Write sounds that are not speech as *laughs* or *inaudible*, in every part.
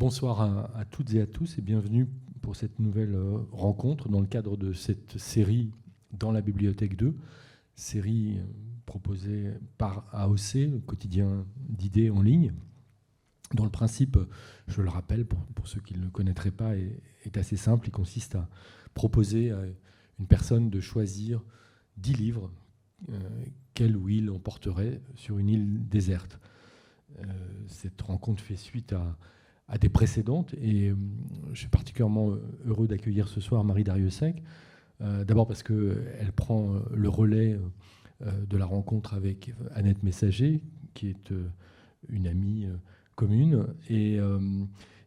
Bonsoir à, toutes et à tous et bienvenue pour cette nouvelle euh, rencontre dans le cadre de cette série dans la Bibliothèque 2, série euh, proposée par AOC, le quotidien d'idées en ligne, dont le principe, je le rappelle pour, ceux qui ne le connaîtraient pas, est, assez simple. Il consiste à proposer à une personne de choisir dix livres euh, qu'elle ou il emporterait sur une île déserte. cette rencontre fait suite à à des précédentes. Et euh, je suis particulièrement euh, heureux d'accueillir ce soir Marie Dariussec. Euh, d'abord parce qu'elle prend le relais de la rencontre avec Annette Messager, qui est une amie commune. Et,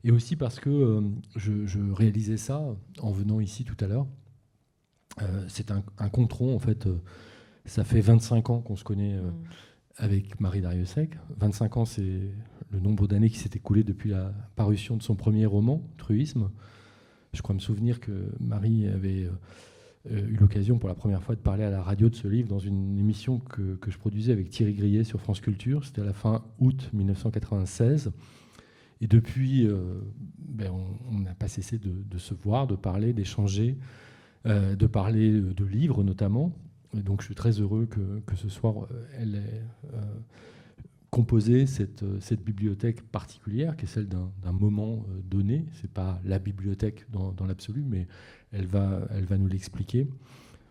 et aussi parce que je, réalisais ça en venant ici tout à l'heure. C'est un, un contron, en fait. ça fait 25 ans qu'on se connaît. Mm avec Marie Dariussec. 25 ans, c'est le nombre d'années qui s'est écoulé depuis la parution de son premier roman, Truisme. Je crois me souvenir que Marie avait euh, eu l'occasion pour la première fois de parler à la radio de ce livre dans une émission que, je produisais avec Thierry Grillet sur France Culture. C'était à la fin août 1996. Et depuis, euh, ben, on n'a pas cessé de, se voir, de parler, d'échanger, euh, de parler de livres notamment donc je suis très heureux que, ce soir, elle ait composé cette, euh, cette, bibliothèque particulière, qui est celle d'un moment donné. Ce n'est pas la bibliothèque dans, l'absolu, mais elle va, elle va nous l'expliquer.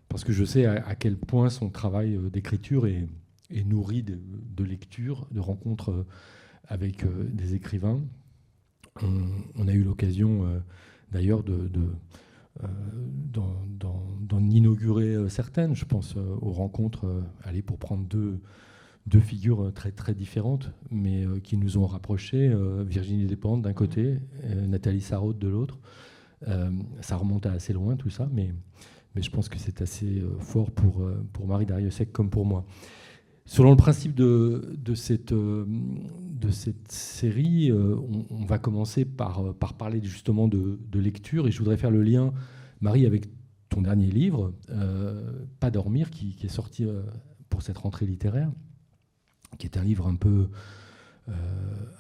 Parce que je sais à, quel point son travail d'écriture est, nourri de, lectures, de rencontres avec des écrivains. On, a eu l'occasion d'ailleurs de euh, d'en inaugurer euh, certaines. Je pense euh, aux rencontres, allez, pour prendre deux, deux figures très, très différentes, mais qui nous ont rapprochés. Virginie Despentes d'un côté, Nathalie Sarraute de l'autre. ça remonte à assez loin tout ça, mais, mais je pense que c'est assez fort pour, pour Marie Dariussec comme pour moi. Selon le principe de, de, cette, de cette série, on, va commencer par, par parler justement de, de, lecture, et je voudrais faire le lien Marie, avec ton dernier livre, euh, Pas dormir, qui, est sorti euh, pour cette rentrée littéraire, qui est un livre un peu, euh,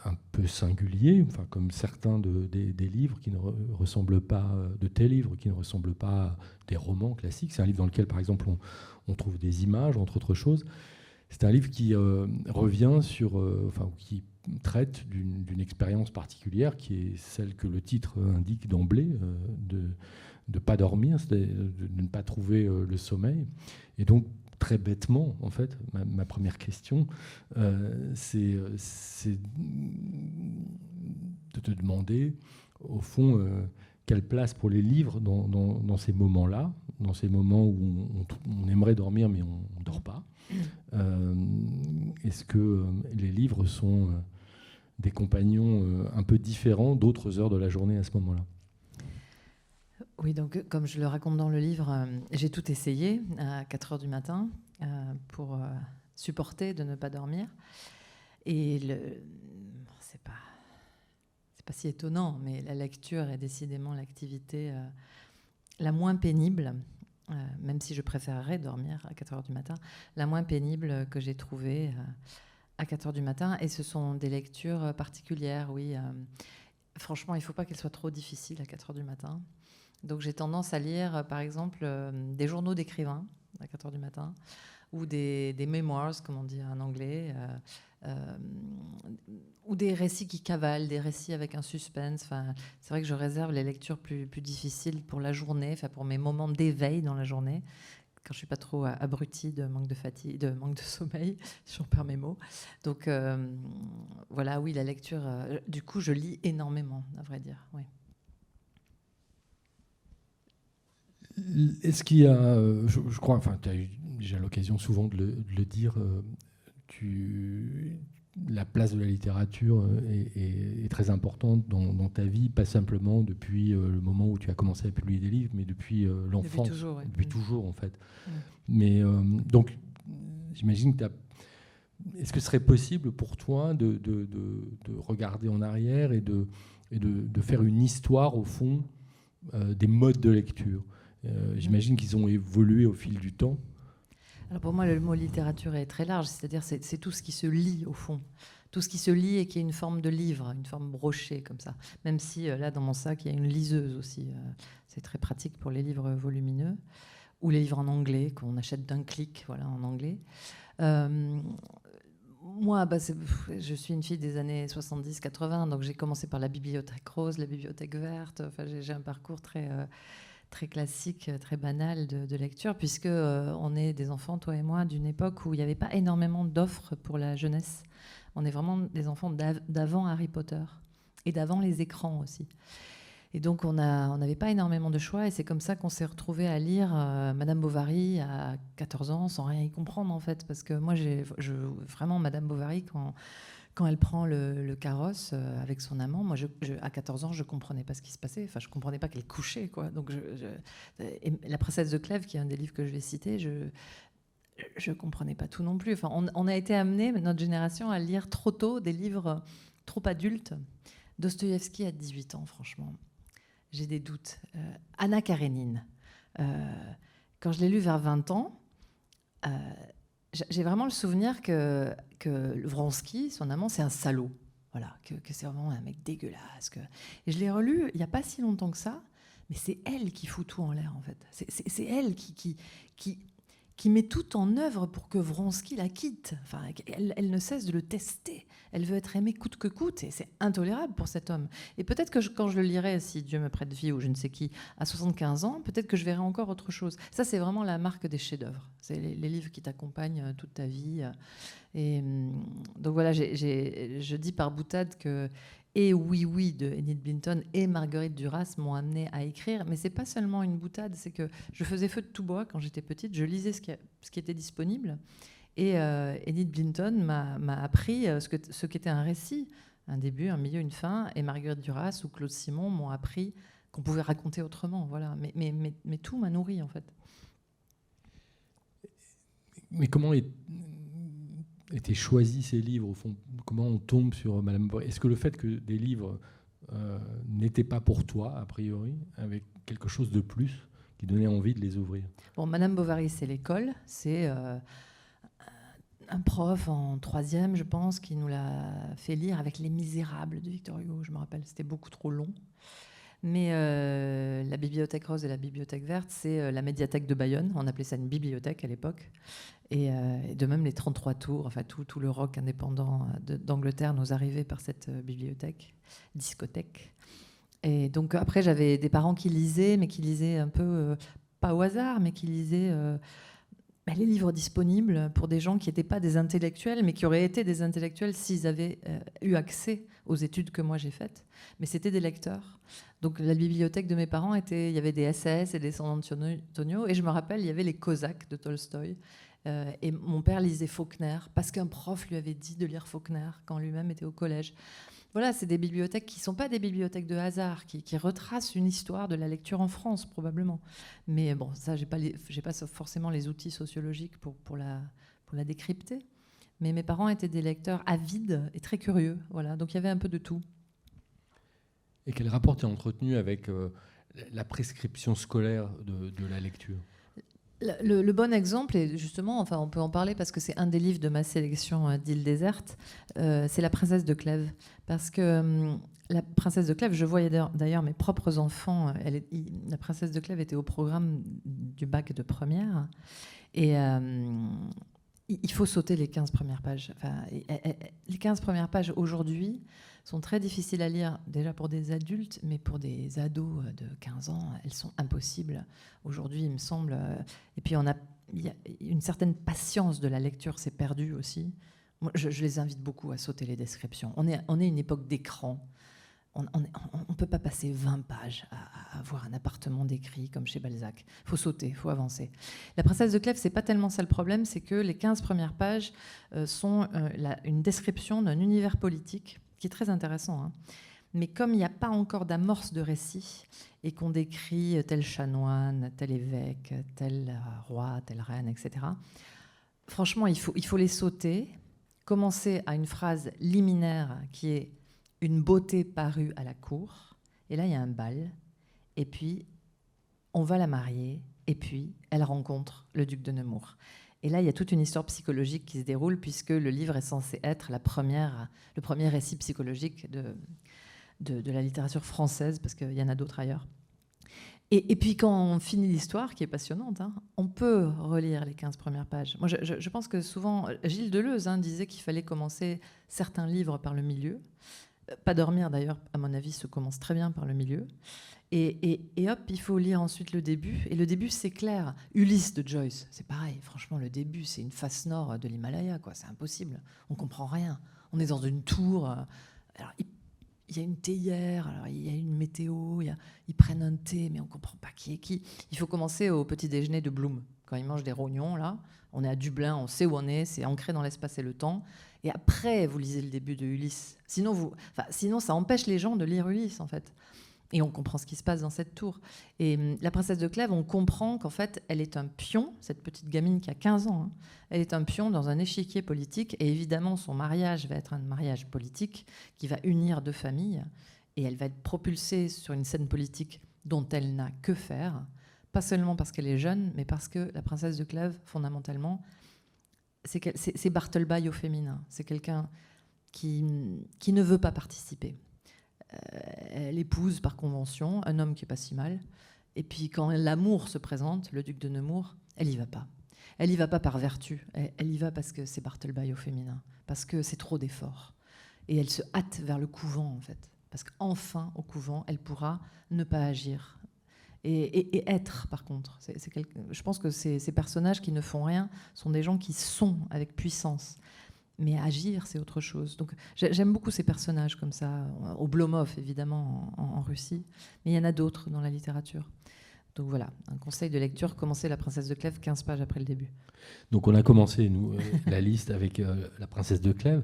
un peu singulier, enfin, comme certains des, livres qui ne ressemblent pas, de tes livres qui ne ressemblent pas à des romans classiques. C'est un livre dans lequel, par exemple, on, trouve des images, entre autres choses. C'est un livre qui revient sur, enfin, qui traite d'une expérience particulière qui est celle que le titre indique d'emblée, de, de pas dormir, de, ne pas trouver euh, le sommeil. Et donc, très bêtement, en fait, ma, première question, euh, euh, c'est de te demander, au fond, quelle place pour les livres dans, ces moments-là, dans ces moments où on, aimerait dormir mais on ne dort pas. Est-ce que les livres sont des compagnons un peu différents d'autres heures de la journée à ce moment-là? Oui, donc comme je le raconte dans le livre, euh, j'ai tout essayé à 4 heures du matin euh, pour euh, supporter de ne pas dormir. Et le... c'est pas c'est pas si étonnant, mais la lecture est décidément l'activité la moins pénible, même si je préférerais dormir à 4 heures du matin, la moins pénible que j'ai trouvée à 4 heures du matin. Et ce sont des lectures particulières, oui. franchement, il ne faut pas qu'elles soient trop difficiles à 4 heures du matin. Donc j'ai tendance à lire, euh, par exemple, euh, des journaux d'écrivains à 4 heures du matin, ou des, memoirs, comme on dit en anglais, euh, ou des récits qui cavalent, des récits avec un suspense. Enfin, c'est vrai que je réserve les lectures plus, difficiles pour la journée, enfin, pour mes moments d'éveil dans la journée, quand je suis pas trop abrutie de manque de fatigue, de manque de sommeil, *laughs* si on perd mes mots. Donc voilà, oui, la lecture. du coup, je lis énormément, à vrai dire. Oui. Est-ce qu'il y a, euh, je, crois, enfin, tu as eu déjà l'occasion souvent de le, dire, euh, tu, la place de la littérature euh, est, très importante dans, ta vie, pas simplement depuis le moment où tu as commencé à publier des livres, mais depuis l'enfance. Depuis toujours, Depuis toujours, en fait. Mais donc, j'imagine que tu as est-ce que ce serait possible pour toi de, de, de, regarder en arrière et de, et de, faire une histoire, au fond, des modes de lecture? J'imagine qu'ils ont évolué au fil du temps. Alors pour moi, le mot littérature est très large, c'est-à-dire c'est tout ce qui se lit au fond. tout ce qui se lit et qui est une forme de livre, une forme brochée comme ça. Même si là, dans mon sac, il y a une liseuse aussi. c'est très pratique pour les livres volumineux ou les livres en anglais qu'on achète d'un clic, voilà, en anglais. moi, bah, je suis une fille des années 70-80, donc j'ai commencé par la bibliothèque rose, la bibliothèque verte. Enfin, j'ai un parcours très très classique, très banal de, lecture, puisque euh, on est des enfants, toi et moi, d'une époque où il n'y avait pas énormément d'offres pour la jeunesse. On est vraiment des enfants d'avant Harry Potter et d'avant les écrans aussi. Et donc on n'avait pas énormément de choix, et c'est comme ça qu'on s'est retrouvé à lire euh, Madame Bovary à 14 ans sans rien y comprendre en fait, parce que moi j'ai vraiment Madame Bovary quand quand elle prend le, carrosse euh, avec son amant, moi, à 14 ans, je comprenais pas ce qui se passait. Enfin, je comprenais pas qu'elle couchait, quoi. Donc, la princesse de Clèves, qui est un des livres que je vais citer, je je comprenais pas tout non plus. Enfin, on, a été amené, notre génération, à lire trop tôt des livres trop adultes. Dostoïevski à 18 ans, franchement, j'ai des doutes. Euh, Anna Karenine, euh, quand je l'ai lu vers 20 ans, j'ai vraiment le souvenir que, que Vronsky, son amant, c'est un salaud. Voilà, que, c'est vraiment un mec dégueulasse. Et je l'ai relu il n'y a pas si longtemps que ça, mais c'est elle qui fout tout en l'air, en fait. C'est elle qui, qui, qui met tout en œuvre pour que Vronsky la quitte. Enfin, elle, ne cesse de le tester. Elle veut être aimée coûte que coûte, et c'est intolérable pour cet homme. Et peut-être que quand je le lirai, si Dieu me prête vie ou je ne sais qui, à 75 ans, peut-être que je verrai encore autre chose. Ça, c'est vraiment la marque des chefs-d'œuvre. C'est les, livres qui t'accompagnent euh, toute ta vie. Et hum, donc voilà, je dis par boutade que et Oui Oui de Enid Blinton et Marguerite Duras m'ont amené à écrire. Mais c'est pas seulement une boutade, c'est que je faisais feu de tout bois quand j'étais petite. Je lisais ce qui, ce qui était disponible. Et euh, Enid Blinton m'a appris euh, ce qu'était ce un récit, un début, un milieu, une fin. Et Marguerite Duras ou Claude Simon m'ont appris qu'on pouvait raconter autrement. Voilà. Mais, mais, mais, mais tout m'a nourri, en fait. Mais comment est été choisi ces livres au fond Comment on tombe sur Madame Bovary? Est-ce que le fait que des livres euh, n'étaient pas pour toi, a priori, avec quelque chose de plus qui donnait envie de les ouvrir? Bon, Madame Bovary, c'est l'école. C'est euh, un prof en troisième, je pense, qui nous l'a fait lire avec Les Misérables de Victor Hugo. Je me rappelle, c'était beaucoup trop long. Mais euh, la bibliothèque rose et la bibliothèque verte, c'est la médiathèque de Bayonne. On appelait ça une bibliothèque à l'époque. Euh, et, de même les 33 tours, enfin tout, tout le rock indépendant euh, d'Angleterre nous arrivait par cette euh, bibliothèque, discothèque. Et donc après, j'avais des parents qui lisaient, mais qui lisaient un peu, pas au hasard, mais qui lisaient bah, les livres disponibles pour des gens qui n'étaient pas des intellectuels, mais qui auraient été des intellectuels s'ils avaient eu accès aux études que moi j'ai faites. Mais c'était des lecteurs. Donc la bibliothèque de mes parents était, il y avait des SAS et des San Antonio, et je me rappelle, il y avait les Cosaques de Tolstoï. Euh, et mon père lisait Faulkner parce qu'un prof lui avait dit de lire Faulkner quand lui-même était au collège. Voilà, c'est des bibliothèques qui ne sont pas des bibliothèques de hasard, qui, retracent une histoire de la lecture en France, probablement. Mais bon, ça, je n'ai pas, pas, forcément les outils sociologiques pour la décrypter. Mais mes parents étaient des lecteurs avides et très curieux. Voilà, donc il y avait un peu de tout. Et quel rapport tu as entretenu avec euh, la prescription scolaire de, de la lecture? Le, bon exemple, et justement, enfin, on peut en parler parce que c'est un des livres de ma sélection euh, d'île déserte, euh, c'est La princesse de Clèves. Parce que hum, la princesse de Clèves, je voyais d'ailleurs mes propres enfants, la princesse de Clèves était au programme du bac de première. Et il faut sauter les 15 premières pages. Enfin, les 15 premières pages aujourd'hui, sont très difficiles à lire, déjà pour des adultes, mais pour des ados de 15 ans, elles sont impossibles. Aujourd'hui, il me semble. Euh, et puis, on a, une certaine patience de la lecture s'est perdue aussi. Je, les invite beaucoup à sauter les descriptions. On est, on est une époque d'écran. On ne peut pas passer 20 pages à, avoir un appartement décrit comme chez Balzac. Il faut sauter, il faut avancer. La princesse de Clèves, c'est pas tellement ça le problème, c'est que les 15 premières pages euh, sont euh, une description d'un univers politique qui est très intéressant. Hein. Mais comme il n'y a pas encore d'amorce de récit et qu'on décrit tel chanoine, tel évêque, tel roi, telle reine, etc., franchement, il faut, il faut les sauter, commencer à une phrase liminaire qui est une beauté parue à la cour, et là il y a un bal, et puis on va la marier, et puis elle rencontre le duc de Nemours. Et là, il y a toute une histoire psychologique qui se déroule, puisque le livre est censé être la première, le premier récit psychologique de, de, la littérature française, parce qu'il y en a d'autres ailleurs. Et, puis quand on finit l'histoire, qui est passionnante, hein, on peut relire les 15 premières pages. Moi, je, pense que souvent, Gilles Deleuze hein, disait qu'il fallait commencer certains livres par le milieu. Pas dormir, d'ailleurs, à mon avis, se commence très bien par le milieu. Et, hop, il faut lire ensuite le début. Et le début, c'est clair. Ulysse de Joyce, c'est pareil. Franchement, le début, c'est une face nord de l'Himalaya, quoi. C'est impossible. On comprend rien. On est dans une tour. Euh, alors, il y a une théière, alors il y a une météo, ils prennent un thé, mais on comprend pas qui est qui. Il faut commencer au petit déjeuner de Bloom, quand ils mangent des rognons, là. On est à Dublin, on sait où on est, c'est ancré dans l'espace et le temps. Et après, vous lisez le début de Ulysse. Sinon, vous, sinon, ça empêche les gens de lire Ulysse, en fait. Et on comprend ce qui se passe dans cette tour. Et hum, la princesse de Clèves, on comprend qu'en fait, elle est un pion, cette petite gamine qui a 15 ans, hein. elle est un pion dans un échiquier politique. Et évidemment, son mariage va être un mariage politique qui va unir deux familles. Et elle va être propulsée sur une scène politique dont elle n'a que faire. Pas seulement parce qu'elle est jeune, mais parce que la princesse de Clèves, fondamentalement, c'est Bartleby au féminin. C'est quelqu'un qui, qui ne veut pas participer. Euh, elle épouse par convention un homme qui est pas si mal. Et puis quand l'amour se présente, le duc de Nemours, elle y va pas. Elle y va pas par vertu. Elle, y va parce que c'est Bartleby au féminin, parce que c'est trop d'efforts. Et elle se hâte vers le couvent en fait, parce qu'enfin au couvent, elle pourra ne pas agir et, être par contre. je pense que ces, personnages qui ne font rien sont des gens qui sont avec puissance. Mais agir, c'est autre chose. Donc j'aime beaucoup ces personnages comme ça, au Blomov évidemment en, Russie, mais il y en a d'autres dans la littérature. Donc voilà, un conseil de lecture, commencez La Princesse de Clèves 15 pages après le début. Donc on a commencé, nous, euh, la liste avec euh, La Princesse de Clèves.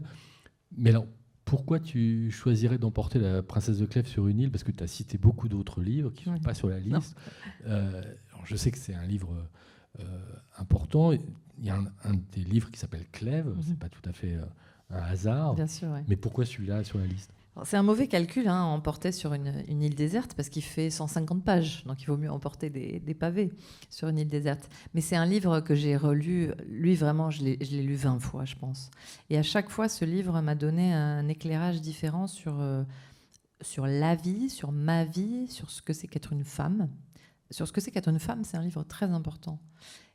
Mais alors, pourquoi tu choisirais d'emporter La Princesse de Clèves sur une île? Parce que tu as cité beaucoup d'autres livres qui ne sont pas sur la liste. Euh, je sais que c'est un livre important. Il y a un, des livres qui s'appelle Clèves, mhm. c'est pas tout à fait euh, un hasard. Bien sûr, Mais pourquoi celui-là sur la liste? C'est un mauvais calcul, hein, emporter sur une, île déserte, parce qu'il fait 150 pages, donc il vaut mieux emporter des, pavés sur une île déserte. Mais c'est un livre que j'ai relu, lui vraiment, je l'ai lu 20 fois, je pense. Et à chaque fois, ce livre m'a donné un éclairage différent sur, euh, sur la vie, sur ma vie, sur ce que c'est qu'être une femme. Sur ce que c'est qu'être une femme, c'est un livre très important.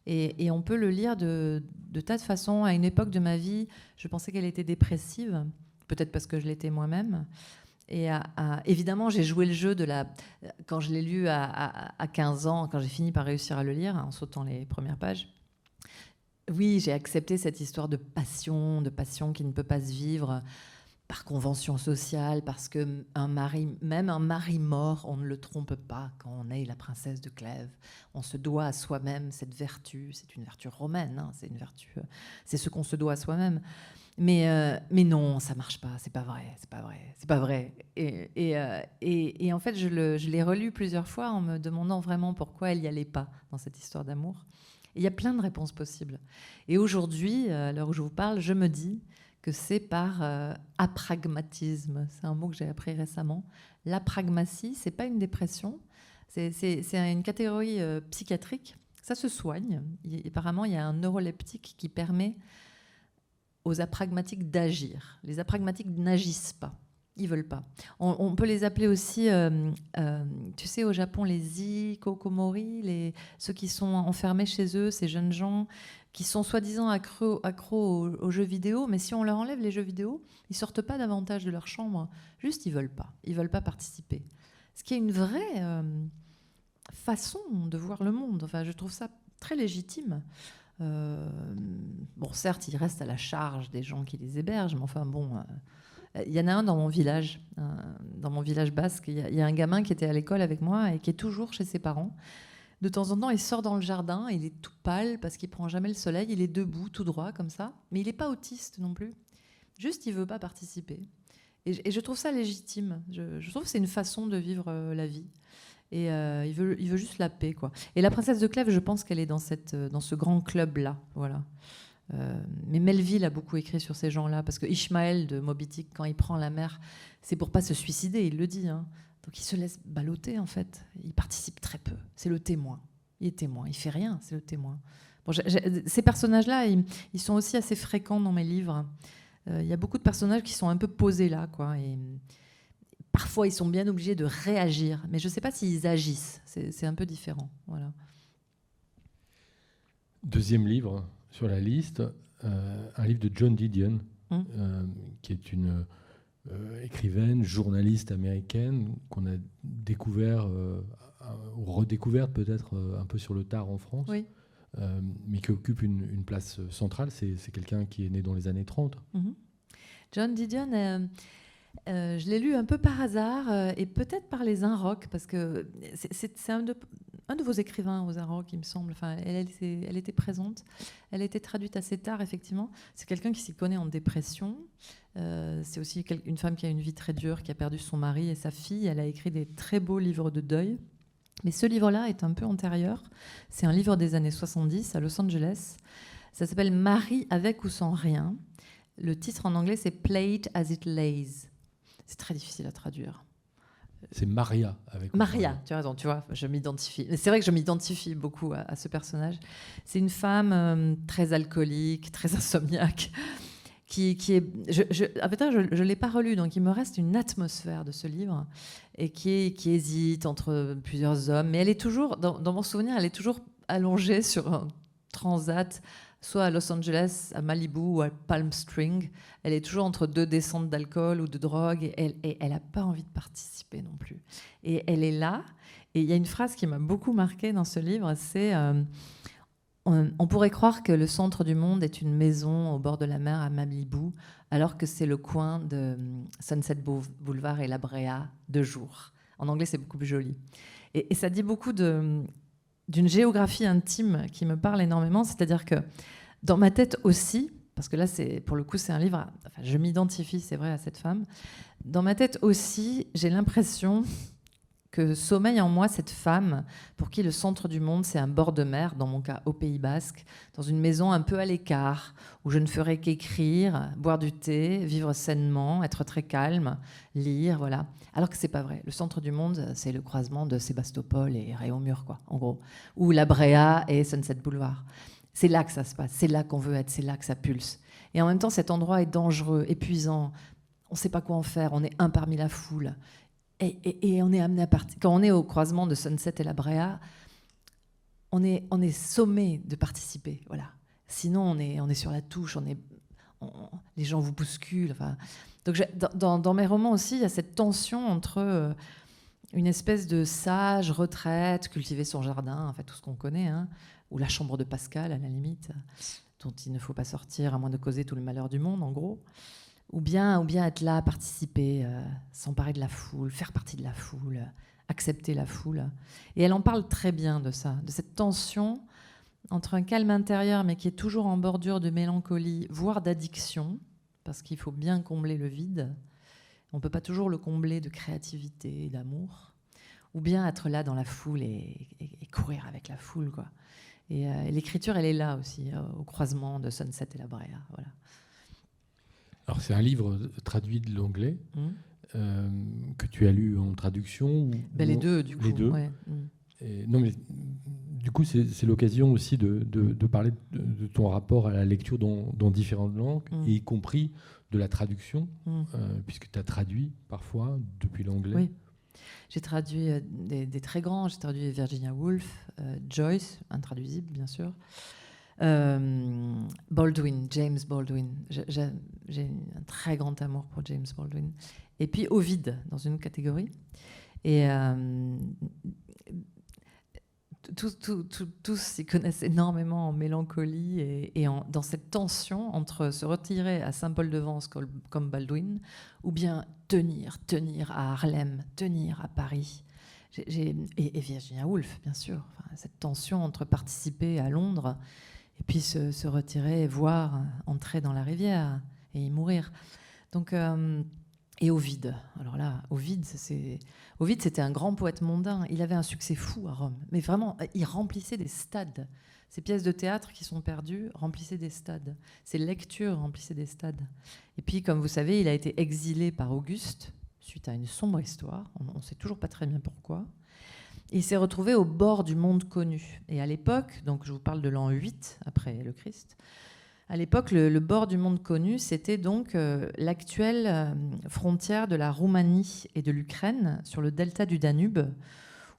Et, on peut le lire de, tas de façons. À une époque de ma vie, je pensais qu'elle était dépressive, peut-être parce que je l'étais moi-même. Et évidemment, j'ai joué le jeu de la. Quand je l'ai lu à, 15 ans, quand j'ai fini par réussir à le lire, en sautant les premières pages, oui, j'ai accepté cette histoire de passion, de passion qui ne peut pas se vivre par convention sociale, parce que un mari, même un mari mort, on ne le trompe pas quand on est la princesse de Clèves. On se doit à soi-même cette vertu. C'est une vertu romaine. Hein, c'est une vertu. C'est ce qu'on se doit à soi-même. Mais, euh, mais non, ça marche pas. C'est pas vrai. C'est pas vrai. C'est pas vrai. Et, euh, et, et en fait, je, je l'ai relu plusieurs fois en me demandant vraiment pourquoi elle n'y allait pas dans cette histoire d'amour. Il y a plein de réponses possibles. Et aujourd'hui, à l'heure où je vous parle, je me dis que c'est par euh, apragmatisme. C'est un mot que j'ai appris récemment. L'apragmatie, c'est pas une dépression, c'est une catégorie euh, psychiatrique. Ça se soigne. apparemment, il y a un neuroleptique qui permet aux apragmatiques d'agir. Les apragmatiques n'agissent pas. Ils veulent pas. On, peut les appeler aussi, euh, tu sais, au Japon, les ikokomori, les, ceux qui sont enfermés chez eux, ces jeunes gens qui sont soi-disant accros, aux, jeux vidéo, mais si on leur enlève les jeux vidéo, ils sortent pas davantage de leur chambre. Juste, ils veulent pas. Ils veulent pas participer. Ce qui est une vraie euh, façon de voir le monde. Enfin, je trouve ça très légitime. Euh, bon, certes, il reste à la charge des gens qui les hébergent, mais enfin, bon. Euh, il y en a un dans mon village, dans mon village basque. Il y, a un gamin qui était à l'école avec moi et qui est toujours chez ses parents de temps en temps, il sort dans le jardin, il est tout pâle parce qu'il prend jamais le soleil, il est debout, tout droit comme ça, mais il n'est pas autiste non plus. Juste, il veut pas participer. Et, je trouve ça légitime. Je, trouve que c'est une façon de vivre euh, la vie. Et euh, il, veut, juste la paix, quoi. Et la princesse de Clèves, je pense qu'elle est dans, euh, ce grand club-là, voilà. mais Melville a beaucoup écrit sur ces gens-là, parce que Ishmael de Moby quand il prend la mer, c'est pour pas se suicider, il le dit. Hein. Donc il se laisse balloter en fait. Il participe très peu. C'est le témoin. Il est témoin. Il fait rien. C'est le témoin. ces personnages-là, ils, sont aussi assez fréquents dans mes livres. Euh, il y a beaucoup de personnages qui sont un peu posés là, quoi. Parfois, ils sont bien obligés de réagir, mais je ne sais pas s'ils agissent. C'est un peu différent. Voilà. Deuxième livre sur la liste, euh, un livre de John Didion, hum. euh, qui est une écrivaine, journaliste américaine qu'on a découvert, ou redécouverte peut-être un peu sur le tard en France. Oui. Euh, mais qui occupe une, place centrale. C'est quelqu'un qui est né dans les années 30. Mhm. John Didion, euh, euh, je l'ai lu un peu par hasard et peut-être par les Inrocks, parce que c'est un de, vos écrivains aux Inrocks, il me semble. Enfin, elle, était présente. Elle a été traduite assez tard, effectivement. C'est quelqu'un qui s'y connaît en dépression. c'est aussi une femme qui a une vie très dure, qui a perdu son mari et sa fille. Elle a écrit des très beaux livres de deuil. Mais ce livre-là est un peu antérieur. C'est un livre des années 70 à Los Angeles. Ça s'appelle Marie avec ou sans rien. Le titre en anglais, c'est Plate as it lays. C'est très difficile à traduire. C'est Maria avec. Maria, tu as raison, tu vois, je m'identifie. C'est vrai que je m'identifie beaucoup à, ce personnage. C'est une femme euh, très alcoolique, très *laughs* insomniaque, qui, est. Je, je, je ne l'ai pas relu, donc il me reste une atmosphère de ce livre et qui, qui hésite entre plusieurs hommes. Mais elle est toujours, dans, mon souvenir, elle est toujours allongée sur un transat, soit à Los Angeles, à Malibu ou à Palm Spring. Elle est toujours entre deux descentes d'alcool ou de drogue et elle n'a pas envie de participer non plus. Et elle est là. Et il y a une phrase qui m'a beaucoup marquée dans ce livre, c'est euh, on, pourrait croire que le centre du monde est une maison au bord de la mer à Malibu, alors que c'est le coin de hum, Sunset Boulevard et la Brea de jour. En anglais, c'est beaucoup plus joli. Et, ça dit beaucoup hum, d'une géographie intime qui me parle énormément. C'est-à-dire que dans ma tête aussi, parce que là, c'est pour le coup, c'est un livre. Enfin, je m'identifie, c'est vrai, à cette femme. Dans ma tête aussi, j'ai l'impression que sommeille en moi cette femme pour qui le centre du monde, c'est un bord de mer, dans mon cas au Pays Basque, dans une maison un peu à l'écart, où je ne ferai qu'écrire, boire du thé, vivre sainement, être très calme, lire, voilà. Alors que c'est pas vrai. Le centre du monde, c'est le croisement de Sébastopol et Réaumur, quoi, en gros, ou La Bréa et Sunset Boulevard. C'est là que ça se passe, c'est là qu'on veut être, c'est là que ça pulse. Et en même temps, cet endroit est dangereux, épuisant. On ne sait pas quoi en faire, on est un parmi la foule. Et, on est amené à partir. Quand on est au croisement de Sunset et la Brea, on est, on est sommé de participer. Voilà. Sinon, on est, on est sur la touche, on est, les gens vous bousculent. Donc, dans, dans, mes romans aussi, il y a cette tension entre euh, une espèce de sage retraite, cultiver son jardin, en fait, tout ce qu'on connaît, hein, ou la chambre de Pascal, à la limite, dont il ne faut pas sortir à moins de causer tout le malheur du monde, en gros ou bien, ou bien être là, participer, euh, s'emparer de la foule, faire partie de la foule, accepter la foule. Et elle en parle très bien de ça, de cette tension entre un calme intérieur, mais qui est toujours en bordure de mélancolie, voire d'addiction, parce qu'il faut bien combler le vide. On ne peut pas toujours le combler de créativité et d'amour, ou bien être là dans la foule et, courir avec la foule. Quoi. Et, euh, l'écriture, elle est là aussi, euh, au croisement de Sunset et la Brea. Voilà. Alors c'est un livre traduit de l'anglais mmh. euh, que tu as lu en traduction ben, Les deux, du coup. Les deux. Mmh. non, mais du coup, c'est l'occasion aussi de, de, parler de, ton rapport à la lecture dans, dans différentes langues, mmh. y compris de la traduction, euh, puisque tu as traduit parfois depuis l'anglais. Oui. J'ai traduit euh, des, des, très grands, j'ai traduit Virginia Woolf, Joyce, intraduisible bien sûr, euh, Baldwin, James Baldwin. J'ai un très grand amour pour James Baldwin. Et puis Ovid, dans une catégorie. Et euh, tous, s'y connaissent énormément en mélancolie et, dans cette tension entre se retirer à Saint-Paul-de-Vence comme, Baldwin ou bien tenir, tenir à Harlem, tenir à Paris. et, Virginia Woolf, bien sûr. cette tension entre participer à Londres et puis se, retirer, voir entrer dans la rivière et y mourir. Donc, euh, et Ovide. Alors là, Ovide, c'est Ovide, c'était un grand poète mondain. Il avait un succès fou à Rome, mais vraiment, il remplissait des stades. Ces pièces de théâtre qui sont perdues remplissaient des stades. Ses lectures remplissaient des stades. Et puis, comme vous savez, il a été exilé par Auguste suite à une sombre histoire. On ne sait toujours pas très bien pourquoi. Il s'est retrouvé au bord du monde connu. Et à l'époque, donc je vous parle de l'an 8 après le Christ, à l'époque, le, bord du monde connu, c'était donc euh, l'actuelle euh, frontière de la Roumanie et de l'Ukraine sur le delta du Danube,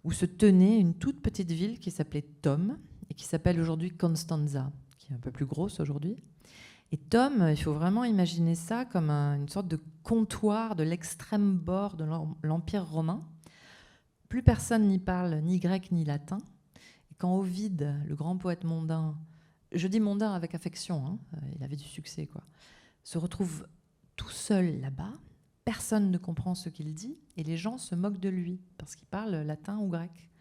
où se tenait une toute petite ville qui s'appelait Tom et qui s'appelle aujourd'hui Constanza, qui est un peu plus grosse aujourd'hui. Et Tom, il faut vraiment imaginer ça comme une sorte de comptoir de l'extrême bord de l'Empire romain. Plus personne n'y parle ni grec ni latin. Quand Ovide, le grand poète mondain, je dis mondain avec affection, hein, euh, il avait du succès, se retrouve tout seul là-bas, personne ne comprend ce qu'il dit, et les gens se moquent de lui, parce qu'il parle latin ou grec.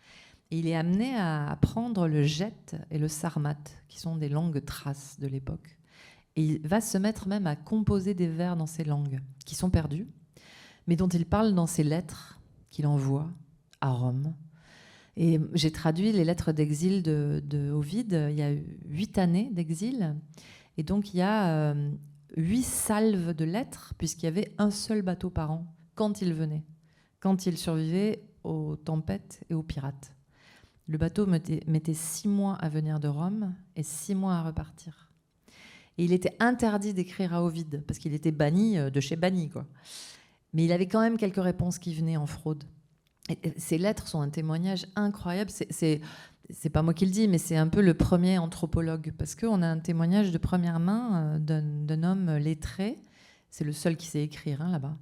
Et il est amené à apprendre le jet et le sarmate, qui sont des langues traces de l'époque. Et il va se mettre même à composer des vers dans ces langues, qui sont perdues, mais dont il parle dans ses lettres qu'il envoie à Rome, et j'ai traduit les lettres d'exil de. Il y a huit années d'exil. Et donc, il y a euh, huit salves de lettres, puisqu'il y avait un seul bateau par an quand il venait, quand il survivait aux tempêtes et aux pirates. Le bateau mettait, six mois à venir de Rome et six mois à repartir. Et il était interdit d'écrire à Ovide, parce qu'il était banni euh, de chez banni. Mais il avait quand même quelques réponses qui venaient en fraude ces lettres sont un témoignage incroyable. C'est c'est pas moi qui le dis, mais c'est un peu le premier anthropologue, parce qu'on a un témoignage de première main euh, d'un homme lettré, c'est le seul qui sait écrire hein, là-bas,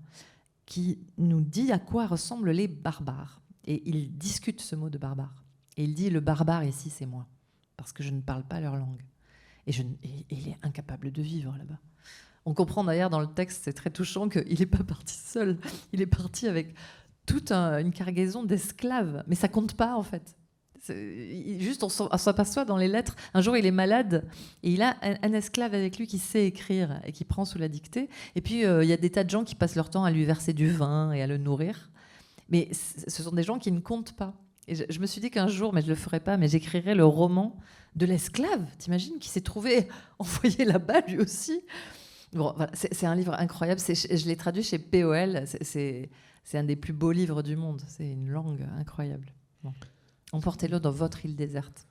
qui nous dit à quoi ressemblent les barbares. Et il discute ce mot de barbare. Et il dit, le barbare ici, c'est moi, parce que je ne parle pas leur langue. Et, je, et il est incapable de vivre là-bas. On comprend d'ailleurs dans le texte, c'est très touchant, qu'il n'est pas parti seul, il est parti avec toute une cargaison d'esclaves. Mais ça compte pas, en fait. Juste, on s'aperçoit dans les lettres. Un jour, il est malade et il a un, esclave avec lui qui sait écrire et qui prend sous la dictée. Et puis, euh, il y a des tas de gens qui passent leur temps à lui verser du vin et à le nourrir. Mais ce sont des gens qui ne comptent pas. Et je, me suis dit qu'un jour, mais je le ferai pas, mais j'écrirai le roman de l'esclave. T'imagines qui s'est trouvé *laughs* envoyé là-bas lui aussi? Bon, voilà, c'est un livre incroyable. Je l'ai traduit chez POL. C'est c'est un des plus beaux livres du monde. C'est une langue incroyable. Emportez-le dans votre île déserte.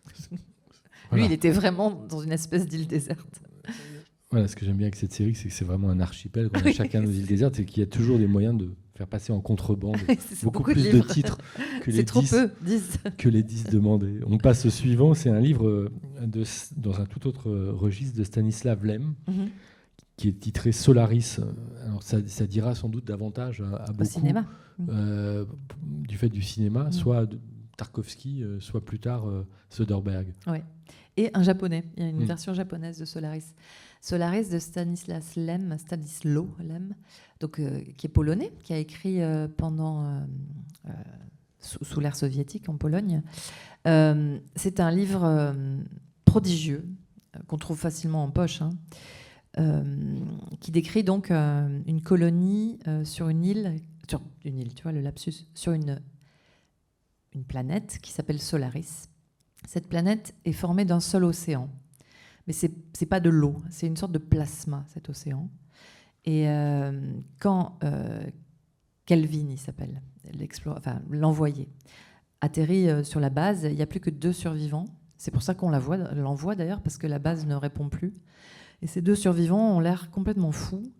Lui, il était vraiment dans une espèce d'île déserte. Voilà, ce que j'aime bien avec cette série, c'est que c'est vraiment un archipel. On a chacun nos îles désertes et qu'il y a toujours des moyens de faire passer en contrebande *laughs* beaucoup, plus de, titres que les, trop 10, peu, que les 10 demandés. On passe au suivant. C'est un livre euh, de, dans un tout autre registre de Stanislav Lem. Mhm qui est titré Solaris. Alors ça, dira sans doute davantage à, beaucoup cinéma. Euh, du fait du cinéma, mm. soit Tarkovsky, euh, soit plus tard euh, Söderbergh. Ouais. Et un japonais. Il y a une mm. version japonaise de Solaris. Solaris de Stanislas Lem, Stanislo Lem, donc qui est polonais, qui a écrit pendant sous, l'ère soviétique en Pologne. C'est un livre prodigieux qu'on trouve facilement en poche. Hein. Euh, qui décrit donc euh, une colonie euh, sur une île, sur une île, tu vois le lapsus, sur une, planète qui s'appelle Solaris. Cette planète est formée d'un seul océan, mais c'est n'est pas de l'eau, c'est une sorte de plasma cet océan. Et quand Kelvin, il s'appelle, l'envoyé, atterrit sur la base, il n'y a plus que deux survivants. C'est pour ça qu'on l'envoie d'ailleurs, parce que la base ne répond plus. Et ces deux survivants ont l'air complètement fous.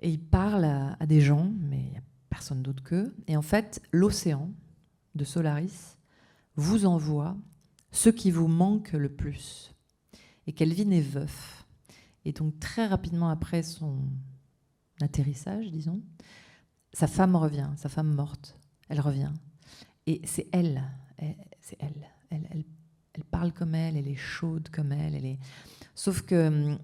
Et ils parlent à, des gens, mais il n'y a personne d'autre qu'eux. Et en fait, l'océan de Solaris vous envoie ce qui vous manque le plus. Et Kelvin est veuf. Et donc très rapidement après son atterrissage, disons, sa femme revient, sa femme morte. Elle revient. Et c'est elle, c'est elle. Elle, elle. elle, parle comme elle, elle est chaude comme elle. elle est... Sauf que hum,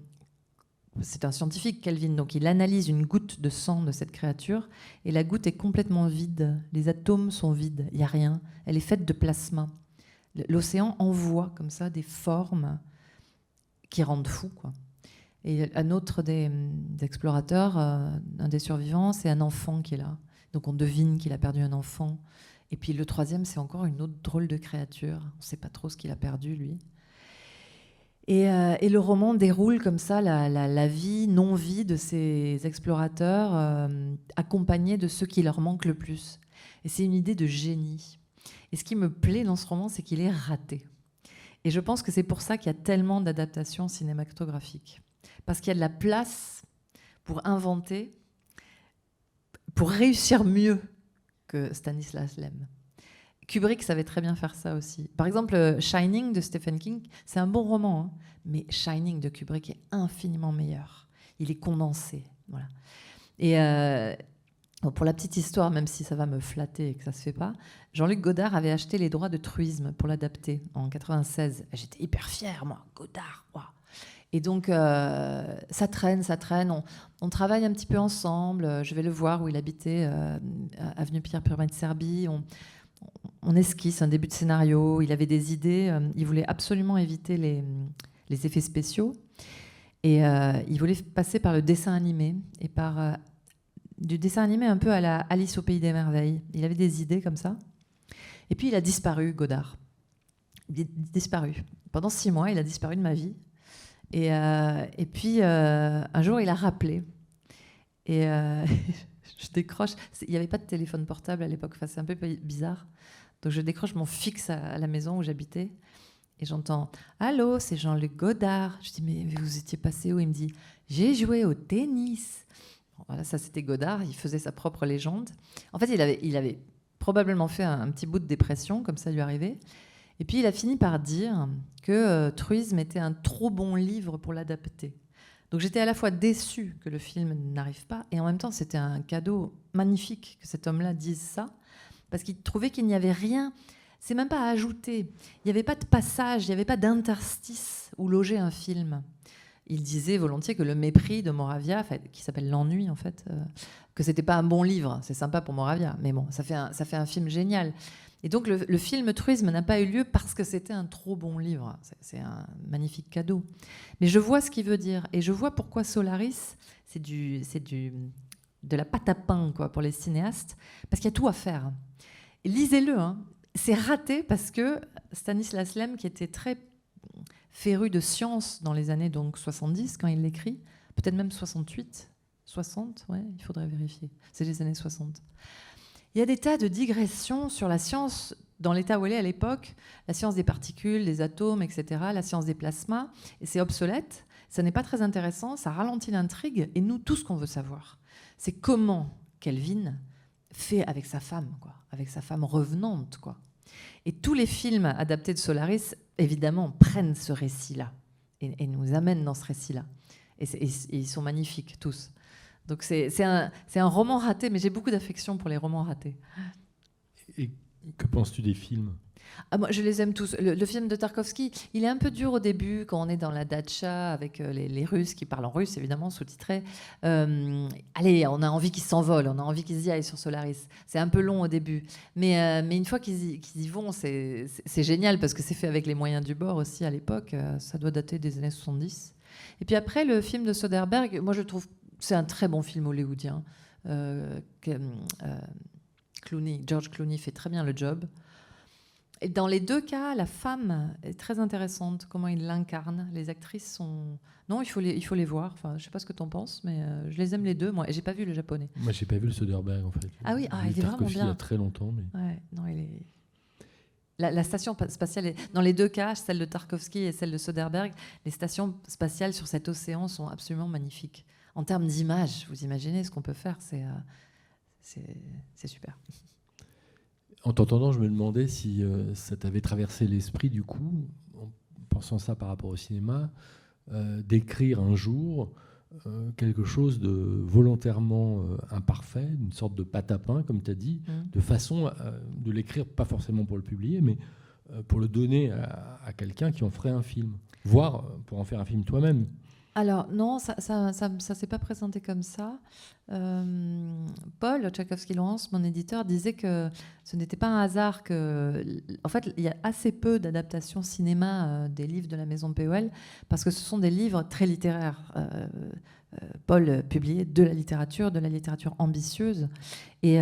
c'est un scientifique, Kelvin, donc il analyse une goutte de sang de cette créature et la goutte est complètement vide. Les atomes sont vides, il n'y a rien. Elle est faite de plasma. L'océan envoie comme ça des formes qui rendent fou. Quoi. Et un autre des, explorateurs, euh, un des survivants, c'est un enfant qui est là. Donc on devine qu'il a perdu un enfant. Et puis le troisième, c'est encore une autre drôle de créature. On ne sait pas trop ce qu'il a perdu, lui. Euh, et, le roman déroule comme ça la, vie, non-vie de ces explorateurs, euh, accompagnés de ceux qui leur manquent le plus. Et c'est une idée de génie. Et ce qui me plaît dans ce roman, c'est qu'il est raté. Et je pense que c'est pour ça qu'il y a tellement d'adaptations cinématographiques. Parce qu'il y a de la place pour inventer, pour réussir mieux que Stanislas Lem. Kubrick savait très bien faire ça aussi. Par exemple, euh, Shining de Stephen King, c'est un bon roman, hein, mais Shining de Kubrick est infiniment meilleur. Il est condensé. Voilà. Et euh, pour la petite histoire, même si ça va me flatter et que ça se fait pas, Jean-Luc Godard avait acheté les droits de truisme pour l'adapter en 96. J'étais hyper fière, moi, Godard. Et donc, euh, ça traîne, ça traîne. On, travaille un petit peu ensemble. Je vais le voir où il habitait, avenue Pierre Purmet de Serbie. On esquisse un début de scénario, il avait des idées, euh, il voulait absolument éviter les, effets spéciaux. Et euh, il voulait passer par le dessin animé et par euh, du dessin animé un peu à la Alice au pays des merveilles. Il avait des idées comme ça. Et puis il a disparu, Godard. Il a disparu. Pendant six mois, il a disparu de ma vie. Et, et puis un jour, il a rappelé. Et *laughs* je décroche. Il n'y avait pas de téléphone portable à l'époque. Enfin, c'est un peu bizarre. Donc je décroche mon fixe à, la maison où j'habitais. Et j'entends Allô, c'est Jean-Luc Godard. Je dis Mais vous étiez passé où? Il me dit J'ai joué au tennis. voilà, ça c'était Godard. Il faisait sa propre légende. En fait, il avait, probablement fait un, petit bout de dépression, comme ça lui arrivait. Et puis il a fini par dire que euh, Truisme était un trop bon livre pour l'adapter. Donc j'étais à la fois déçue que le film n'arrive pas, et en même temps c'était un cadeau magnifique que cet homme-là dise ça, parce qu'il trouvait qu'il n'y avait rien, c'est même pas à ajouter, il n'y avait pas de passage, il n'y avait pas d'interstice où loger un film. Il disait volontiers que le mépris de Moravia, qui s'appelle L'ennui en fait, euh, que c'était pas un bon livre, c'est sympa pour Moravia, mais bon, ça fait un, ça fait un film génial. Et donc le, film Truisme n'a pas eu lieu parce que c'était un trop bon livre. C'est un magnifique cadeau. Mais je vois ce qu'il veut dire et je vois pourquoi Solaris, c'est du, c'est du, de la pâte à pain quoi, pour les cinéastes, parce qu'il y a tout à faire. Lisez-le. Hein. C'est raté parce que Stanislas Lem, qui était très féru de science dans les années donc 70 quand il l'écrit, peut-être même 68, 60, ouais, il faudrait vérifier. C'est les années 60. Il y a des tas de digressions sur la science dans l'état où elle est à l'époque, la science des particules, des atomes, etc., la science des plasmas, et c'est obsolète, ça n'est pas très intéressant, ça ralentit l'intrigue, et nous, tout ce qu'on veut savoir, c'est comment Kelvin fait avec sa femme, quoi, avec sa femme revenante. Quoi. Et tous les films adaptés de Solaris, évidemment, prennent ce récit-là, et, nous amènent dans ce récit-là. et ils sont magnifiques, tous. Donc c'est un, un, roman raté, mais j'ai beaucoup d'affection pour les romans ratés. Et que penses-tu des films? Ah, moi, je les aime tous. Le, film de Tarkovsky, il est un peu dur au début quand on est dans la datcha avec euh, les, Russes qui parlent en russe, évidemment, sous-titré. Euh, allez, on a envie qu'ils s'envolent, on a envie qu'ils y aillent sur Solaris. C'est un peu long au début. Mais, euh, mais une fois qu'ils y, y, vont, c'est génial parce que c'est fait avec les moyens du bord aussi à l'époque. ça doit dater des années 70. Et puis après, le film de Soderbergh, moi je trouve c'est un très bon film hollywoodien. Euh, euh, George Clooney fait très bien le job. Et dans les deux cas, la femme est très intéressante, comment il l'incarne. Les actrices sont... Non, il faut les, il faut les voir. Enfin, je sais pas ce que tu en penses, mais euh, je les aime les deux. Moi, et j'ai pas vu le japonais. Moi, j'ai pas vu le Soderbergh, en fait. Ah oui, ah, il est vraiment bien. Il y a très longtemps. Mais... Ouais, non, il est... La, station spatiale, est, dans les deux cas, celle de Tarkovsky et celle de Soderbergh, les stations spatiales sur cet océan sont absolument magnifiques en termes d'image, vous imaginez ce qu'on peut faire, c'est euh, c'est super. En t'entendant, je me demandais si euh, ça t'avait traversé l'esprit, du coup, en pensant ça par rapport au cinéma, euh, d'écrire un jour quelque chose de volontairement imparfait, une sorte de pain, comme tu as dit, mmh. de façon de l'écrire, pas forcément pour le publier, mais pour le donner à, à quelqu'un qui en ferait un film, voire pour en faire un film toi-même. Alors non, ça ne ça, s'est pas présenté comme ça. Euh, Paul Tchaikovsky-Lawrence, mon éditeur, disait que ce n'était pas un hasard que... En fait, il y a assez peu d'adaptations cinéma euh, des livres de la maison POL, parce que ce sont des livres très littéraires. Euh, Paul publiait de la littérature, de la littérature ambitieuse. Et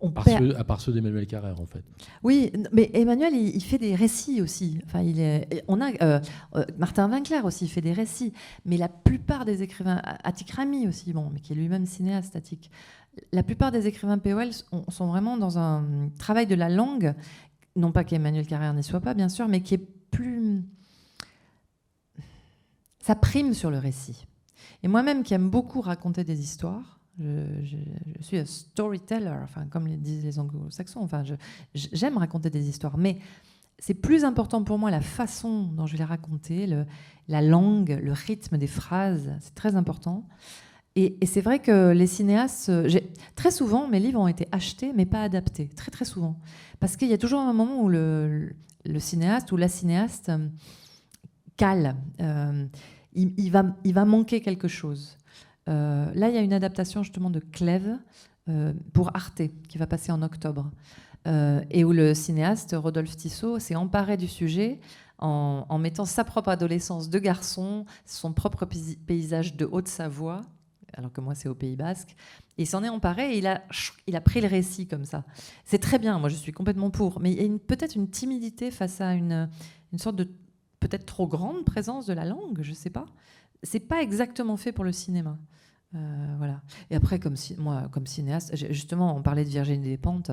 à part ceux d'Emmanuel Carrère, en fait. Oui, mais Emmanuel, il, fait des récits aussi. Enfin, il est, on a euh, euh, Martin Winkler aussi il fait des récits, mais la plupart des écrivains, Attic Rami aussi, bon, mais qui est lui-même cinéaste, Attic, la plupart des écrivains POL sont vraiment dans un travail de la langue, non pas qu'Emmanuel Carrère n'y soit pas, bien sûr, mais qui est plus. Ça prime sur le récit. Et moi-même, qui aime beaucoup raconter des histoires, je, suis un storyteller, enfin, comme le disent les anglo-saxons, enfin, j'aime raconter des histoires, mais c'est plus important pour moi la façon dont je vais les raconter, la langue, le rythme des phrases, c'est très important. Et, c'est vrai que les cinéastes, très souvent, mes livres ont été achetés, mais pas adaptés, très très souvent. Parce qu'il y a toujours un moment où le, cinéaste ou la cinéaste euh, cale, euh, il va manquer quelque chose. Euh, là, il y a une adaptation justement de Clèves pour Arte, qui va passer en octobre. Euh, et où le cinéaste Rodolphe Tissot s'est emparé du sujet en, mettant sa propre adolescence de garçon, son propre paysage de Haute-Savoie, alors que moi c'est au Pays Basque. Il s'en est emparé et il a, il a pris le récit comme ça. C'est très bien, moi je suis complètement pour, mais il y a peut-être une timidité face à une, une sorte de peut-être trop grande présence de la langue, je ne sais pas. C'est pas exactement fait pour le cinéma. Euh, voilà. Et après, comme moi, comme cinéaste, justement, on parlait de Virginie Despentes